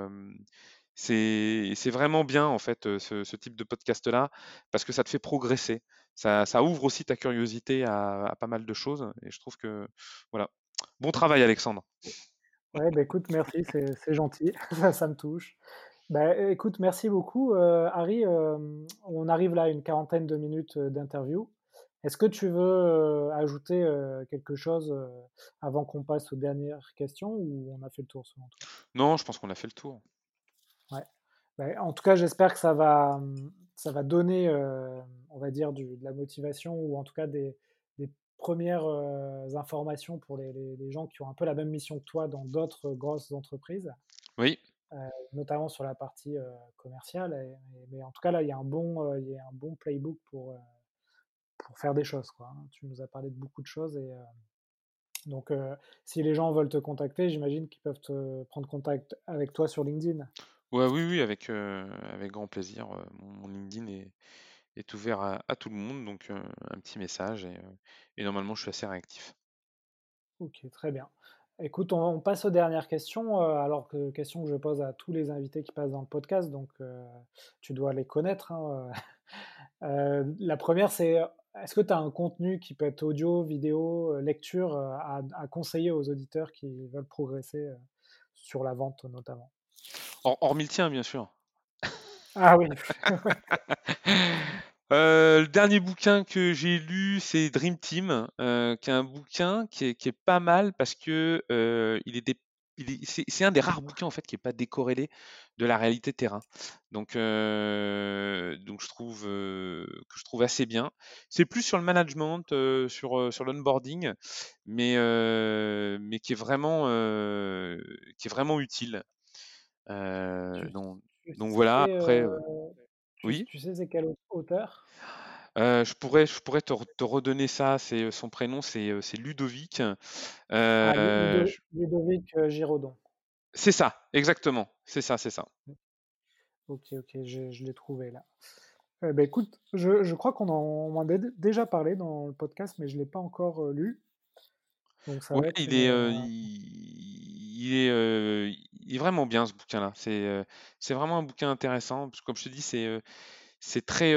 c'est vraiment bien en fait ce, ce type de podcast-là parce que ça te fait progresser. Ça, ça ouvre aussi ta curiosité à, à pas mal de choses et je trouve que voilà. Bon travail, Alexandre. Ouais, bah écoute, merci, c'est gentil, ça, me touche. Bah, écoute, merci beaucoup, euh, Harry. euh, on arrive là à une quarantaine de minutes d'interview. Est-ce que tu veux euh, ajouter euh, quelque chose euh, avant qu'on passe aux dernières questions ou on a fait le tour selon toi? Non, je pense qu'on a fait le tour. Ouais. Bah, en tout cas, j'espère que ça va, hum, ça va donner, euh, on va dire, du- de la motivation ou en tout cas des, des premières euh, informations pour les, les- les gens qui ont un peu la même mission que toi dans d'autres grosses entreprises, Oui, euh, notamment sur la partie commerciale. Et- et- mais en tout cas, là, il y a un bon, il y a un bon playbook pour, pour faire des choses, quoi. hein. Tu nous as parlé de beaucoup de choses et donc, si les gens veulent te contacter, j'imagine qu'ils peuvent te prendre contact avec toi sur LinkedIn. Ouais, oui, oui, avec, grand plaisir. mon, LinkedIn est, ouvert à, tout le monde, donc un petit message et, normalement je suis assez réactif. Ok, très bien. Écoute, on, passe aux dernières questions, alors que question que je pose à tous les invités qui passent dans le podcast, donc tu dois les connaître. hein, euh. La première, c'est est-ce que tu as un contenu qui peut être audio, vidéo, lecture à, conseiller aux auditeurs qui veulent progresser sur la vente notamment? Hor- Hormis le tien, bien sûr. Ah oui, Euh, le dernier bouquin que j'ai lu, c'est Dream Team, euh, qui est un bouquin qui est, qui est pas mal parce que euh, il est est- c'est un des rares bouquins en fait qui est pas décorrélé de la réalité terrain. Donc, donc je trouve que je trouve assez bien. C'est plus sur le management, sur sur l'onboarding, mais mais qui est vraiment qui est vraiment utile. Euh, tu, donc, tu donc voilà. Après, euh, euh, tu, oui? tu sais c'est quel au- auteur? Euh, je pourrais, je pourrais te, re- te redonner ça. C'est euh, son prénom, c'est euh, Ludovic. Ah, Euh, Ludo- Ludovic euh, Giraudon. c'est ça, exactement. C'est ça, c'est ça. Ok, ok, je, je l'ai trouvé là. Ben, écoute, je, je crois qu'on en, on en a dé- déjà parlé dans le podcast, mais je ne l'ai pas encore euh, lu. Donc ça Ouais, il est, euh, il, il est, euh, il est vraiment bien ce bouquin-là. C'est, euh, c'est vraiment un bouquin intéressant. Parce que comme je te dis, c'est, c'est très,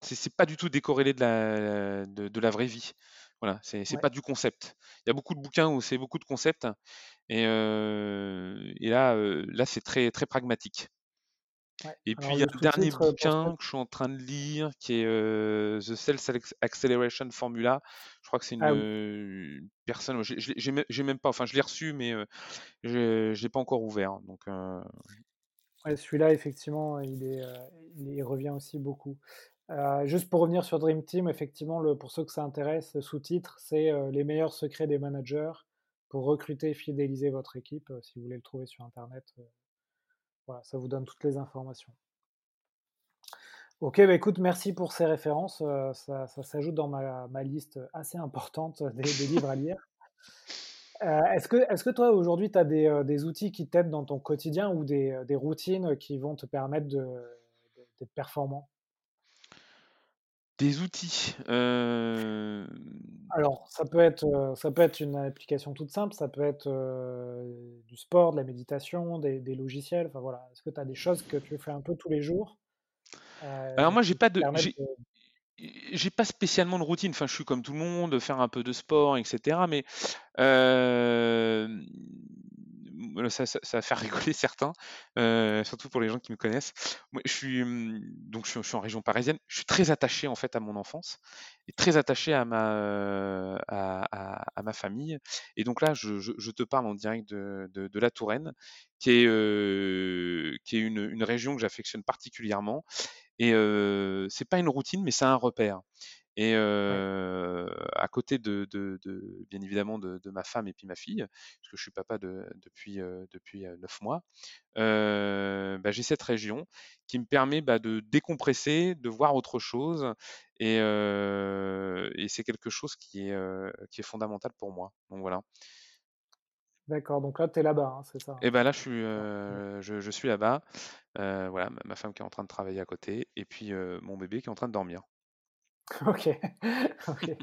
c'est pas du tout décorrélé de la, de, de la vraie vie. Voilà, c'est ouais, pas du concept. Il y a beaucoup de bouquins où c'est beaucoup de concepts. Et, et là, là c'est très, très pragmatique. Ouais. Et puis il y a le un dernier euh, bouquin que je suis en train de lire qui est euh, The Self Acceleration Formula. Je crois que c'est une, Ah oui, euh, une personne. J'ai même pas. Enfin, je l'ai reçu, mais euh, je je l'ai pas encore ouvert. Donc euh, ouais, celui-là, effectivement, il est, il, il revient aussi beaucoup. Juste pour revenir sur Dream Team, effectivement, le, pour ceux que ça intéresse, le sous-titre, c'est Les meilleurs secrets des managers pour recruter et fidéliser votre équipe. Si vous voulez le trouver sur Internet, voilà, ça vous donne toutes les informations. Ok, bah écoute, merci pour ces références. ça, s'ajoute dans ma, liste assez importante des, livres à lire. Est-ce que, toi, aujourd'hui, tu as des, outils qui t'aident dans ton quotidien ou des, routines qui vont te permettre de- d'être performant? Des outils. euh, Alors, ça peut être, euh, ça peut être une application toute simple, ça peut être euh, du sport, de la méditation, des, des logiciels. Enfin voilà, est-ce que tu as des choses que tu fais un peu tous les jours euh, Alors moi, j'ai pas de, j'ai de... j'ai pas spécialement de routine. Enfin, je suis comme tout le monde, faire un peu de sport, etc. Mais euh, ça, ça, ça va faire rigoler certains, euh, surtout pour les gens qui me connaissent. Je suis hum, donc je suis, en région parisienne. Je suis très attaché en fait à mon enfance et très attaché à ma euh, famille. Et donc là, je, te parle en direct de, la Touraine, qui est euh, une région que j'affectionne particulièrement. Et euh, c'est pas une routine, mais c'est un repère. Et Ouais. à côté de, de, de- bien évidemment de, de ma femme et puis ma fille, parce que je suis papa de- depuis depuis neuf mois, bah, j'ai cette région qui me permet bah, de décompresser, de voir autre chose, et, et c'est quelque chose qui est qui est fondamental pour moi. Donc voilà. D'accord, donc là, tu es là-bas, hein, c'est ça. hein? Et ben là, je suis euh, je, je suis là-bas. Euh, voilà, ma ma femme qui est en train de travailler à côté, et puis euh, mon bébé qui est en train de dormir. Ok, ok.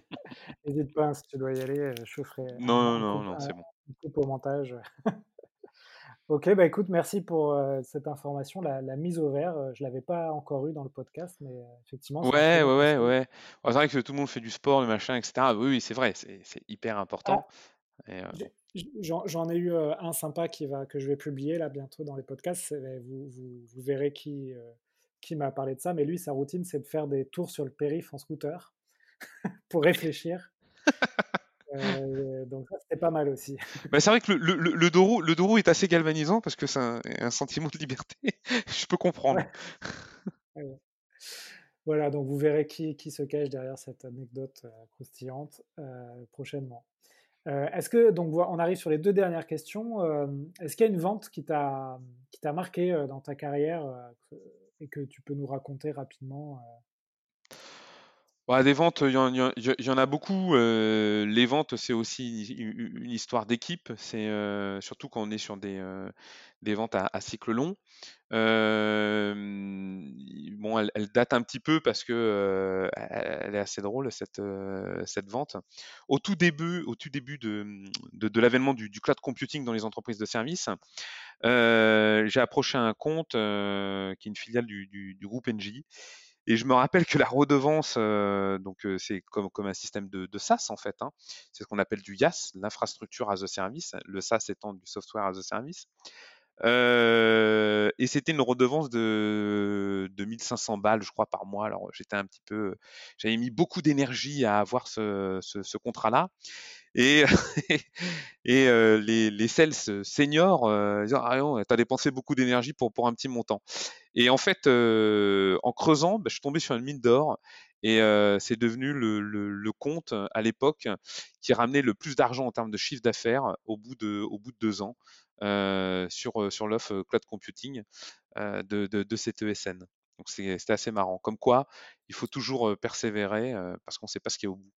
N'hésite pas, hein, si tu dois y aller, euh, je ferai Non, un, non, non, non, c'est bon. un coup au montage. Ok, bah écoute, merci pour euh, cette information. La, la mise au vert, euh, je l'avais pas encore eu dans le podcast, mais euh, effectivement, Ouais, ouais, ouais, ouais. C'est vrai que tout le monde fait du sport, le machin, etc. Oui, oui, c'est vrai, c'est hyper Ah, important. Euh, j'en ai eu euh, un sympa qui va, que je vais publier là bientôt dans les podcasts. Vous, vous, vous verrez qui, euh, qui m'a parlé de ça, mais lui, sa routine, c'est de faire des tours sur le périph' en scooter pour réfléchir. Euh, donc ça, c'était pas mal aussi. Bah, c'est vrai que le, le, le, roux, le dos roux est assez galvanisant parce que c'est un, un sentiment de liberté. Je peux comprendre. Ouais, ouais. Voilà, donc vous verrez qui, qui se cache derrière cette anecdote euh, croustillante euh, prochainement. Est-ce que, donc on arrive sur les deux dernières questions. est-ce qu'il y a une vente qui t'a qui t'a marqué dans ta carrière et que tu peux nous raconter rapidement euh Ouais, des ventes, il y en, a beaucoup. euh, les ventes, c'est aussi une, histoire d'équipe. C'est euh, surtout quand on est sur des, euh, ventes à, cycle long. Bon, elle, date un petit peu parce que elle, est assez drôle cette vente. Au tout début, au tout début de l'avènement du, cloud computing dans les entreprises de services, j'ai approché un compte qui est une filiale du, du, du groupe NJ. Et je me rappelle que la redevance, euh, donc euh, c'est comme, comme un système de, de SaaS en fait, hein. c'est ce qu'on appelle du IaaS, l'infrastructure as a service, le SaaS étant du software as a service. Euh, et c'était une redevance de, de 1500 balles, je crois, par mois. Alors j'étais un petit peu, j'avais mis beaucoup d'énergie à avoir ce, ce, ce contrat-là. Et, et euh, les, les sales seniors euh, disent ah t'as dépensé beaucoup d'énergie pour pour un petit montant. Et en fait, en creusant, bah, je suis tombé sur une mine d'or. Et c'est devenu le, le, compte à l'époque qui ramenait le plus d'argent en termes de chiffre d'affaires au bout de deux ans sur sur l'offre cloud computing de, de, cette ESN. Donc c'était assez marrant. Comme quoi, il faut toujours persévérer parce qu'on ne sait pas ce qu'il y a au bout.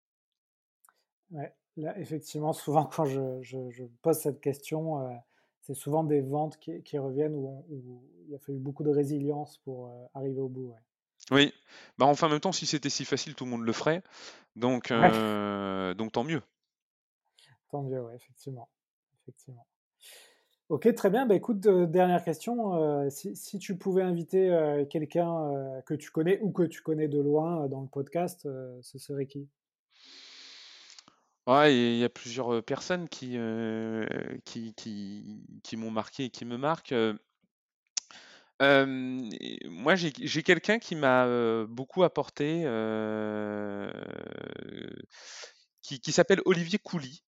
Ouais, là, effectivement, souvent quand je, pose cette question, c'est souvent des ventes qui, qui reviennent où, on- où il a fallu beaucoup de résilience pour euh, arriver au bout. Ouais. Oui, bah enfin, en même temps, si c'était si facile, tout le monde le ferait. Donc, Ouais, euh, donc tant mieux. tant mieux, ouais, effectivement. effectivement. Ok, très bien. Bah, écoute, euh, dernière question. euh, si, si tu pouvais inviter euh, quelqu'un que tu connais ou que tu connais de loin dans le podcast, ce serait qui? Ouais, il y a plusieurs personnes qui, qui, qui, m'ont marqué et qui me marquent. Moi, j'ai j'ai quelqu'un qui m'a beaucoup apporté, qui, qui s'appelle Olivier Couly.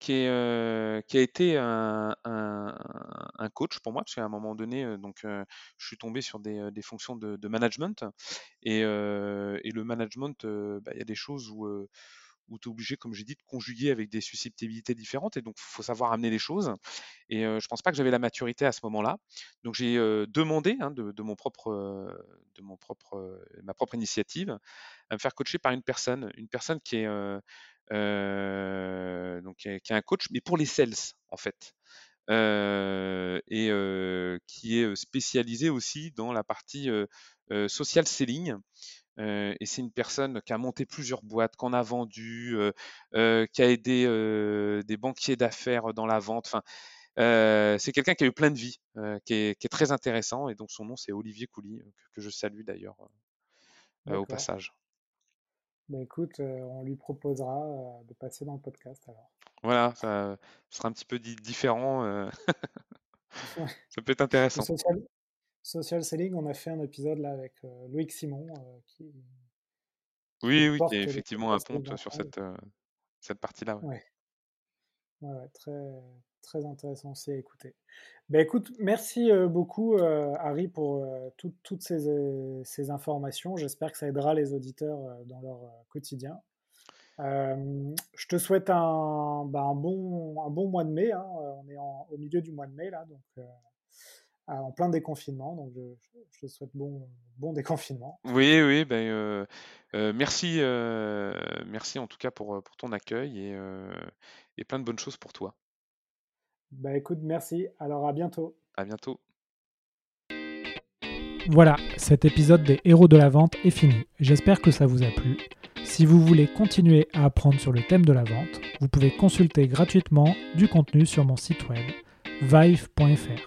qui est, qui a été un, un, coach pour moi, parce qu'à un moment donné, donc, je suis tombé sur des, des fonctions de, de management. Et, et le management, bah, il y a des choses où, où tu es obligé, comme j'ai dit, de conjuguer avec des susceptibilités différentes. Et donc, il faut savoir amener les choses. Et je pense pas que j'avais la maturité à ce moment-là. Donc, j'ai demandé hein, de, mon propre, de mon propre, ma propre initiative à me faire coacher par une personne, une personne qui est donc qui un coach, mais pour les sales en fait, et qui est spécialisé aussi dans la partie social selling. Euh, et c'est une personne qui a monté plusieurs boîtes, qu'on a vendu, euh, euh, qui a aidé des banquiers d'affaires dans la vente. Enfin, c'est quelqu'un qui a eu plein de vie, qui, est, qui, est, très intéressant. Et donc son nom c'est Olivier Couly, que, que, je salue d'ailleurs au passage. Ben écoute, euh, on lui proposera euh, de passer dans le podcast alors. Voilà, ça sera un petit peu di différent. euh. ça peut être intéressant. Social, selling, on a fait un épisode là avec Loïc Simon qui. Oui, oui, qui est effectivement un pont sur cette, cette partie-là. Ouais. Ouais, très, très intéressant aussi à écouter. Ben écoute, merci beaucoup Harry pour toutes ces, ces, informations. J'espère que ça aidera les auditeurs dans leur quotidien. je te souhaite un, un, bon, un bon mois de mai. Hein. On est au milieu du mois de mai là, donc en plein déconfinement. Donc je, te souhaite bon, bon déconfinement. Oui, oui, ben, merci, merci en tout cas pour, pour ton accueil et, et plein de bonnes choses pour toi. Bah écoute, merci. Alors à bientôt. À bientôt. Voilà, cet épisode des héros de la vente est fini. J'espère que ça vous a plu. Si vous voulez continuer à apprendre sur le thème de la vente, vous pouvez consulter gratuitement du contenu sur mon site web vive.fr.